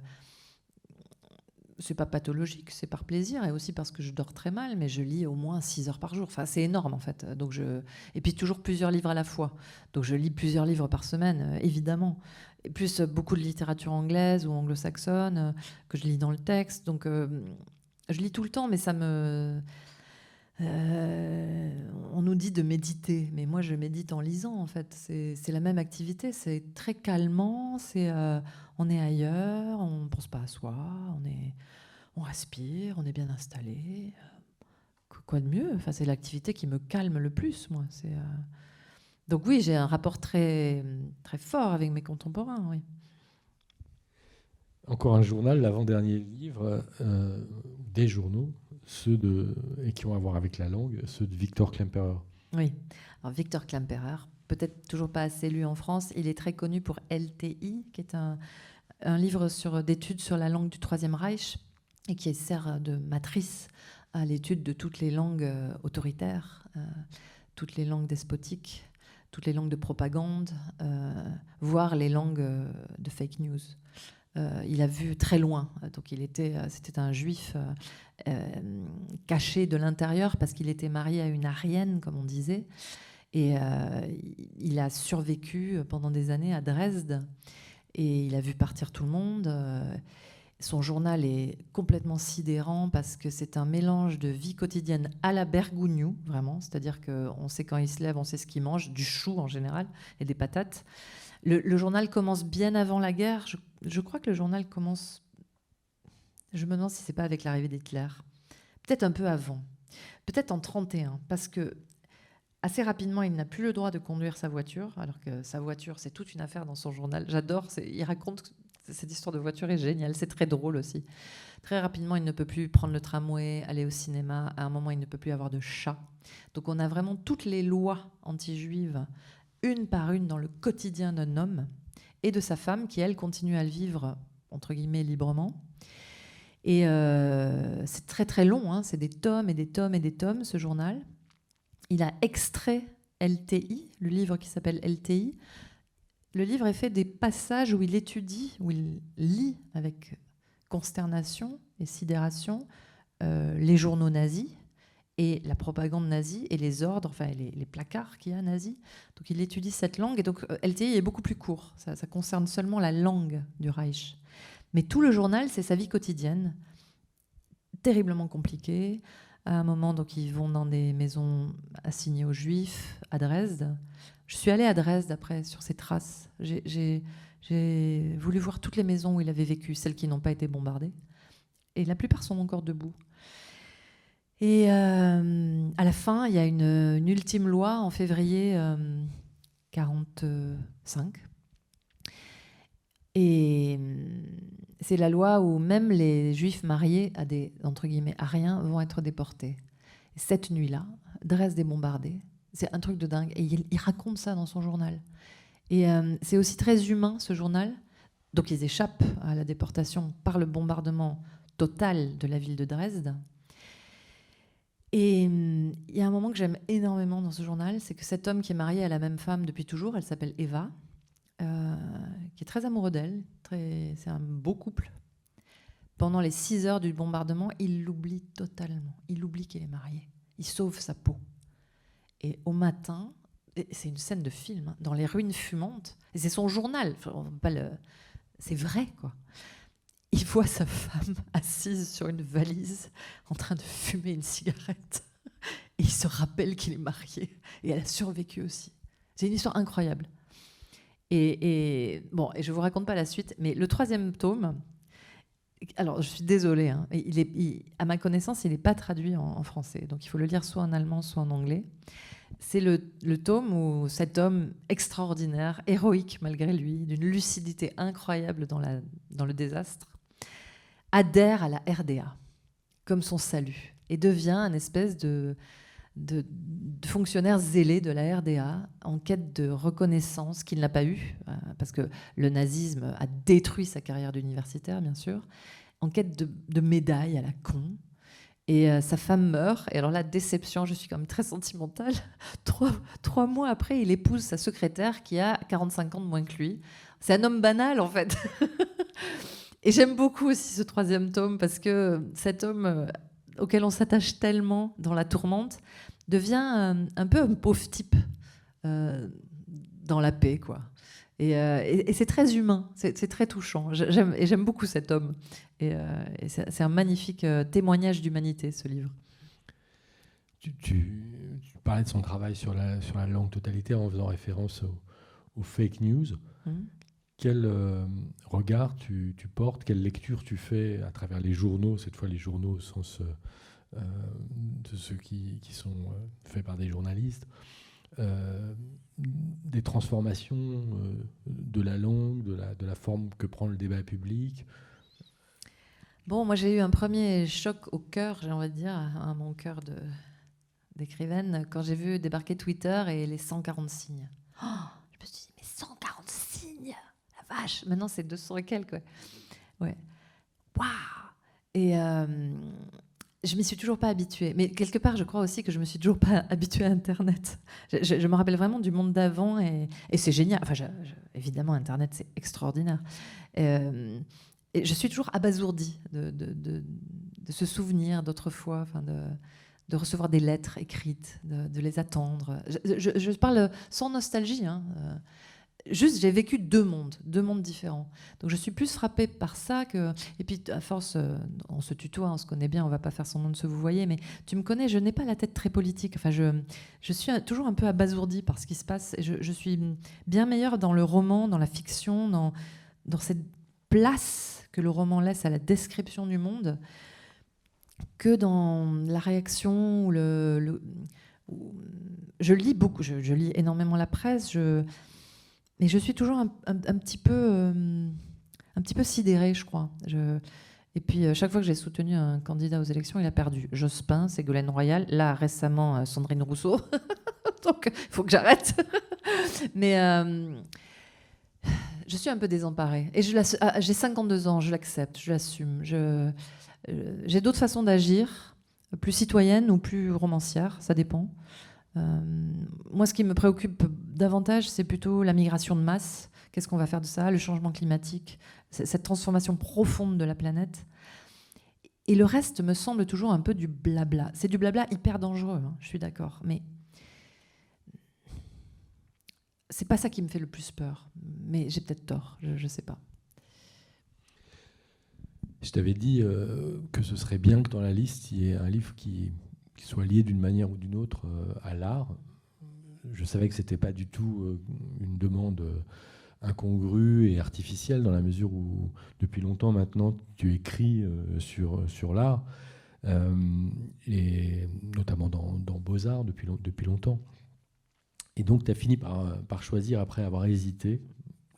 c'est pas pathologique, c'est par plaisir et aussi parce que je dors très mal, mais je lis au moins 6 heures par jour. Enfin, c'est énorme en fait. Donc je... Et puis toujours plusieurs livres à la fois. Donc je lis plusieurs livres par semaine, euh, évidemment. Et plus euh, beaucoup de littérature anglaise ou anglo-saxonne que je lis dans le texte. Donc je lis tout le temps, mais ça me euh, on nous dit de méditer, mais moi je médite en lisant en fait. C'est la même activité, c'est très calmant, c'est euh, on est ailleurs, on ne pense pas à soi, on, on respire, on est bien installé. Quoi de mieux? Enfin, C'est l'activité qui me calme le plus, moi. Euh, donc oui, j'ai un rapport très, très fort avec mes contemporains, oui. Encore un journal, l'avant-dernier livre, des journaux, ceux de, et qui ont à voir avec la langue, ceux de Victor Klemperer. Oui, Victor Klemperer, peut-être toujours pas assez lu en France, il est très connu pour LTI, qui est un, livre sur, d'études sur la langue du Troisième Reich et qui sert de matrice à l'étude de toutes les langues euh, autoritaires, euh, toutes les langues despotiques, toutes les langues de propagande, euh, voire les langues de fake news. Il a vu très loin. Donc il était, c'était un juif euh, caché de l'intérieur parce qu'il était marié à une arienne, comme on disait. Et il a survécu pendant des années à Dresde. Et il a vu partir tout le monde. Son journal est complètement sidérant parce que c'est un mélange de vie quotidienne à la bergogneau, vraiment. C'est-à-dire qu'on sait quand il se lève, on sait ce qu'il mange, du chou en général et des patates. Le, journal commence bien avant la guerre. Je, crois que le journal commence. Je me demande si c'est pas avec l'arrivée d'Hitler. Peut-être un peu avant. Peut-être en 31, parce que assez rapidement, il n'a plus le droit de conduire sa voiture, alors que sa voiture, c'est toute une affaire dans son journal. J'adore. Il raconte cette histoire de voiture est géniale. C'est très drôle aussi. Très rapidement, il ne peut plus prendre le tramway, aller au cinéma. À un moment, il ne peut plus avoir de chat. Donc, on a vraiment toutes les lois anti-juives une par une dans le quotidien d'un homme et de sa femme qui, elle, continue à le vivre, entre guillemets, librement. Et euh, c'est très très long, hein. c'est des tomes et des tomes et des tomes, ce journal. Il a extrait LTI, le livre qui s'appelle LTI. Le livre est fait des passages où il étudie, où il lit avec consternation et sidération euh, les journaux nazis, et la propagande nazie et les ordres, enfin les, placards qu'il y a nazis. Donc il étudie cette langue et donc euh, LTI est beaucoup plus court. Ça, concerne seulement la langue du Reich. Mais tout le journal, c'est sa vie quotidienne, terriblement compliquée. À un moment, donc ils vont dans des maisons assignées aux Juifs à Dresde. Je suis allée à Dresde après sur ses traces. J'ai voulu voir toutes les maisons où il avait vécu, celles qui n'ont pas été bombardées. Et la plupart sont encore debout. Et euh, à la fin, il y a une, ultime loi en février 1945. Euh, Et euh, c'est la loi où même les juifs mariés à des entre guillemets ariens vont être déportés. Cette nuit-là, Dresde est bombardée. C'est un truc de dingue. Et il, raconte ça dans son journal. Et c'est aussi très humain ce journal. Donc ils échappent à la déportation par le bombardement total de la ville de Dresde. Et hum, il y a un moment que j'aime énormément dans ce journal, c'est que cet homme qui est marié à la même femme depuis toujours, elle s'appelle Eva, euh, qui est très amoureux d'elle, c'est un beau couple. Pendant les six heures du bombardement, il l'oublie totalement. Il oublie qu'elle est mariée. Il sauve sa peau. Et au matin, c'est une scène de film, hein, dans les ruines fumantes, et c'est son journal, c'est vrai quoi il voit sa femme *laughs* assise sur une valise en train de fumer une cigarette. Et il se rappelle qu'il est marié et elle a survécu aussi. C'est une histoire incroyable. Et, bon, et je vous raconte pas la suite, mais le troisième tome, alors je suis désolée, hein, il est, à ma connaissance, il n'est pas traduit en, français, donc il faut le lire soit en allemand, soit en anglais. c'est le, tome où cet homme extraordinaire, héroïque malgré lui, d'une lucidité incroyable dans, la, dans le désastre, adhère à la RDA comme son salut et devient un espèce de, de, fonctionnaire zélé de la RDA en quête de reconnaissance qu'il n'a pas eue, euh, parce que le nazisme a détruit sa carrière d'universitaire, bien sûr, en quête de, de médailles à la con, et euh, sa femme meurt. Et alors la déception, je suis quand même très sentimentale. *laughs* Trois, trois mois après, il épouse sa secrétaire qui a 45 ans de moins que lui. C'est un homme banal en fait. *laughs* et j'aime beaucoup aussi ce troisième tome parce que cet homme euh, auquel on s'attache tellement dans la tourmente devient euh, un peu un pauvre type dans la paix, quoi. Euh, et, c'est très humain, c'est très touchant. J'aime, et j'aime beaucoup cet homme. Et, euh, c'est un magnifique euh, témoignage d'humanité, ce livre. Tu, parlais de son travail sur la, sur la langue totalitaire en faisant référence aux, fake news. Hum. Quel regard tu, portes, quelle lecture tu fais à travers les journaux, cette fois les journaux au sens de ceux qui, qui sont faits par des journalistes euh, des transformations euh, de la langue, de la, de la forme que prend le débat public Bon, moi j'ai eu un premier choc au cœur, j'ai envie de dire, à mon cœur d'écrivaine, quand j'ai vu débarquer Twitter et les 140 signes. Oh, je me suis dit, mais 140 signes La vache Maintenant c'est 200 et quelques. Ouais. Waouh Et, euh, je m'y suis toujours pas habituée. Mais quelque part, je crois aussi que je me suis toujours pas *laughs* habituée à Internet. Je, me rappelle vraiment du monde d'avant et, c'est génial. Enfin, évidemment, Internet, c'est extraordinaire. Euh, et je suis toujours abasourdie de, de, ce souvenir d'autrefois, enfin de, recevoir des lettres écrites, de, les attendre. Je, parle sans nostalgie. Hein. Juste, j'ai vécu deux mondes, deux mondes différents. Donc je suis plus frappée par ça que. Et puis, à force, euh, on se tutoie, on se connaît bien, on va pas faire son nom de se vous voyez, mais tu me connais, je n'ai pas la tête très politique. Enfin, je, je suis toujours un peu abasourdie par ce qui se passe. Et je, suis bien meilleure dans le roman, dans la fiction, dans, dans cette place que le roman laisse à la description du monde, que dans la réaction ou le. je lis beaucoup, je, lis énormément la presse. Mais je suis toujours un, petit peu, euh, un petit peu sidérée, je crois. Et puis, euh, chaque fois que j'ai soutenu un candidat aux élections, il a perdu. Jospin, Ségolène Royal, là, récemment, euh, Sandrine Rousseau. *laughs* Donc, il faut que j'arrête. *laughs* Mais je suis un peu désemparée. Et ah, j'ai 52 ans, je l'accepte, je l'assume. J'ai d'autres façons d'agir, plus citoyenne ou plus romancière, ça dépend. Euh, moi, ce qui me préoccupe davantage, c'est plutôt la migration de masse. Qu'est-ce qu'on va faire de ça? Le changement climatique, cette transformation profonde de la planète. Et le reste me semble toujours un peu du blabla. C'est du blabla hyper dangereux, hein, je suis d'accord. Mais c'est pas ça qui me fait le plus peur. Mais j'ai peut-être tort, je ne sais pas. Je t'avais dit euh, que ce serait bien que dans la liste, il y ait un livre qui soit lié d'une manière ou d'une autre euh, à l'art. Je savais que ce n'était pas du tout euh, une demande euh, incongrue et artificielle dans la mesure où depuis longtemps maintenant tu écris sur, l'art et notamment dans, Beaux-Arts depuis, longtemps. Et donc tu as fini par, choisir après avoir hésité,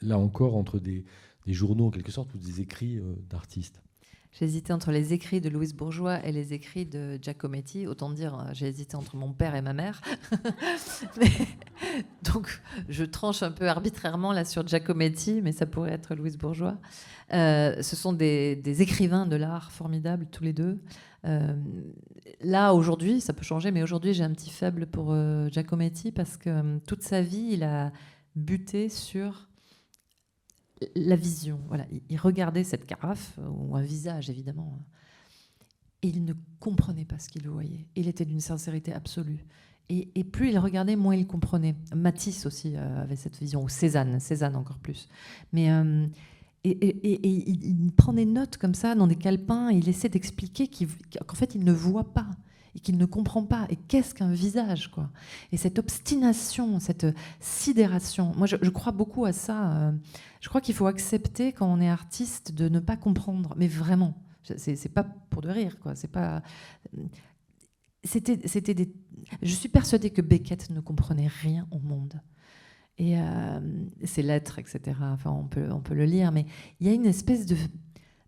là encore entre des journaux en quelque sorte ou des écrits d'artistes. J'ai hésité entre les écrits de Louise Bourgeois et les écrits de Giacometti. Autant dire, euh, j'ai hésité entre mon père et ma mère. *laughs* donc, je tranche un peu arbitrairement là sur Giacometti, mais ça pourrait être Louise Bourgeois. Euh, ce sont des, écrivains de l'art formidables, tous les deux. Euh, là, aujourd'hui, ça peut changer, mais aujourd'hui, j'ai un petit faible pour Giacometti parce que toute sa vie, il a buté sur la vision. Voilà, il regardait cette carafe, ou un visage évidemment, et il ne comprenait pas ce qu'il voyait. Il était d'une sincérité absolue. Et, plus il regardait, moins il comprenait. Matisse aussi euh, avait cette vision, ou Cézanne, Cézanne encore plus. Mais euh, et, il, prend des notes comme ça dans des calepins, et il essaie d'expliquer qu'en fait il ne voit pas et qu'il ne comprend pas. Et qu'est-ce qu'un visage, quoi? Et cette obstination, cette sidération. Moi, je, crois beaucoup à ça. Euh, je crois qu'il faut accepter quand on est artiste de ne pas comprendre, mais vraiment. C'est pas pour de rire, quoi. C'est pas. c'était, c'était des... Je suis persuadée que Beckett ne comprenait rien au monde. Et euh, ses lettres, etc. Enfin, on peut, on peut le lire, mais il y a une espèce de,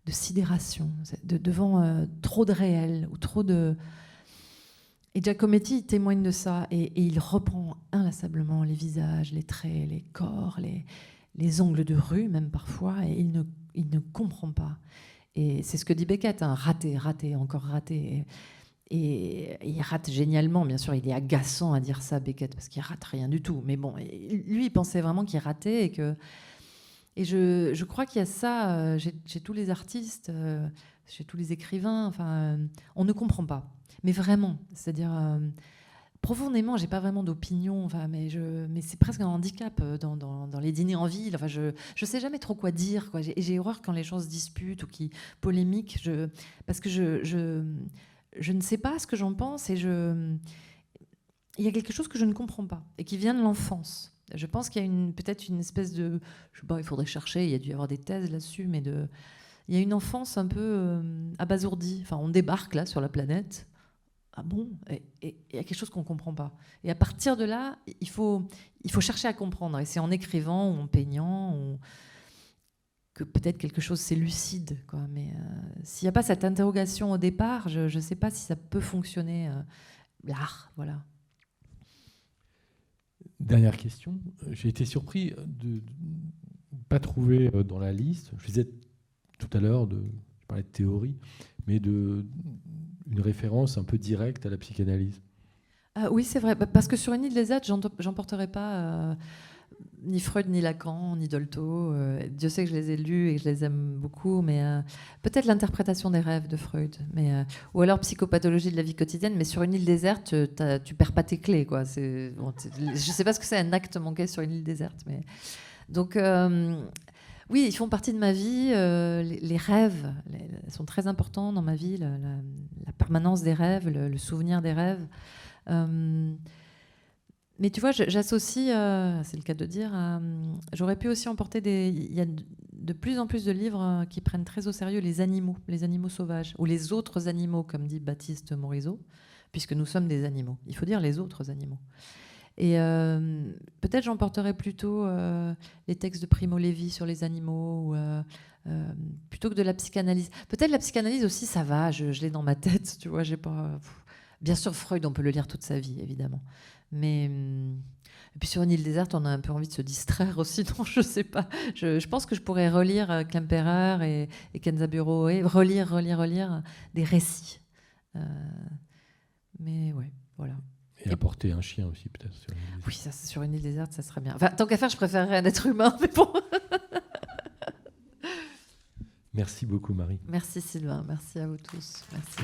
de sidération de, devant euh, trop de réel ou trop de. Et Giacometti témoigne de ça et, il reprend inlassablement les visages, les traits, les corps, les, les ongles de rue, même parfois, et il ne, comprend pas. Et c'est ce que dit Beckett, hein, raté, raté, encore raté. Et, il rate génialement, bien sûr, il est agaçant à dire ça, Beckett, parce qu'il rate rien du tout. Mais bon, lui, il pensait vraiment qu'il ratait et que. Et je, je crois qu'il y a ça euh, chez, tous les artistes, euh, chez tous les écrivains. Enfin, euh, on ne comprend pas, mais vraiment. C'est-à-dire, profondément, j'ai pas vraiment d'opinion. Enfin, mais mais c'est presque un handicap dans, dans, dans, les dîners en ville. Enfin, je, je sais jamais trop quoi dire. Quoi. J'ai, j'ai horreur quand les gens se disputent ou qui polémiquent. Je, parce que je, je je ne sais pas ce que j'en pense et je... il y a quelque chose que je ne comprends pas et qui vient de l'enfance. Je pense qu'il y a peut-être une espèce de. Je sais pas, il faudrait chercher, il y a dû y avoir des thèses là-dessus, mais de, il y a une enfance un peu euh, abasourdie. Enfin, on débarque là sur la planète. Ah bon? Et, il y a quelque chose qu'on ne comprend pas. Et à partir de là, il faut, il faut chercher à comprendre. Et c'est en écrivant ou en peignant que peut-être quelque chose c'est lucide. Mais euh, s'il n'y a pas cette interrogation au départ, je ne sais pas si ça peut fonctionner. Euh, l'art, voilà. Dernière question. J'ai été surpris de ne pas trouver euh, dans la liste, je disais tout à l'heure, je parlais de théorie, mais de, une référence un peu directe à la psychanalyse. Ah oui, c'est vrai, parce que sur une île déserte, j'emporterai pas ni Freud, ni Lacan, ni Dolto. Euh, Dieu sait que je les ai lus et que je les aime beaucoup, mais euh, peut-être l'interprétation des rêves de Freud, mais euh, ou alors psychopathologie de la vie quotidienne. Mais sur une île déserte, tu perds pas tes clés, quoi. je sais pas ce que c'est un acte manqué sur une île déserte, mais donc. Oui, ils font partie de ma vie. Les, rêves sont très importants dans ma vie. La, permanence des rêves, le, souvenir des rêves. Mais tu vois, j'associe, euh, c'est le cas de dire, euh, j'aurais pu aussi emporter des. Il y a de plus en plus de livres euh, qui prennent très au sérieux les animaux, les animaux sauvages, ou les autres animaux, comme dit Baptiste Morisot, puisque nous sommes des animaux. Il faut dire les autres animaux. Et peut-être j'emporterais plutôt les textes de Primo Levi sur les animaux, plutôt que de la psychanalyse. Peut-être la psychanalyse aussi, ça va, je, l'ai dans ma tête, *laughs* tu vois, j'ai pas. Bien sûr, Freud, on peut le lire toute sa vie, évidemment. Mais. Hum, et puis sur une île déserte, on a un peu envie de se distraire aussi, *laughs* non Je sais pas. Je, pense que je pourrais relire euh, Klemperer et, et Kenzaburo, et relire, relire, relire des récits. Euh, mais ouais, voilà. Et, apporter un chien aussi, peut-être. Oui, ça, sur une île déserte, ça serait bien. Enfin, tant qu'à faire, je préférerais un être humain, *laughs* mais bon. Merci beaucoup, Marie. Merci, Sylvain. Merci à vous tous. Merci.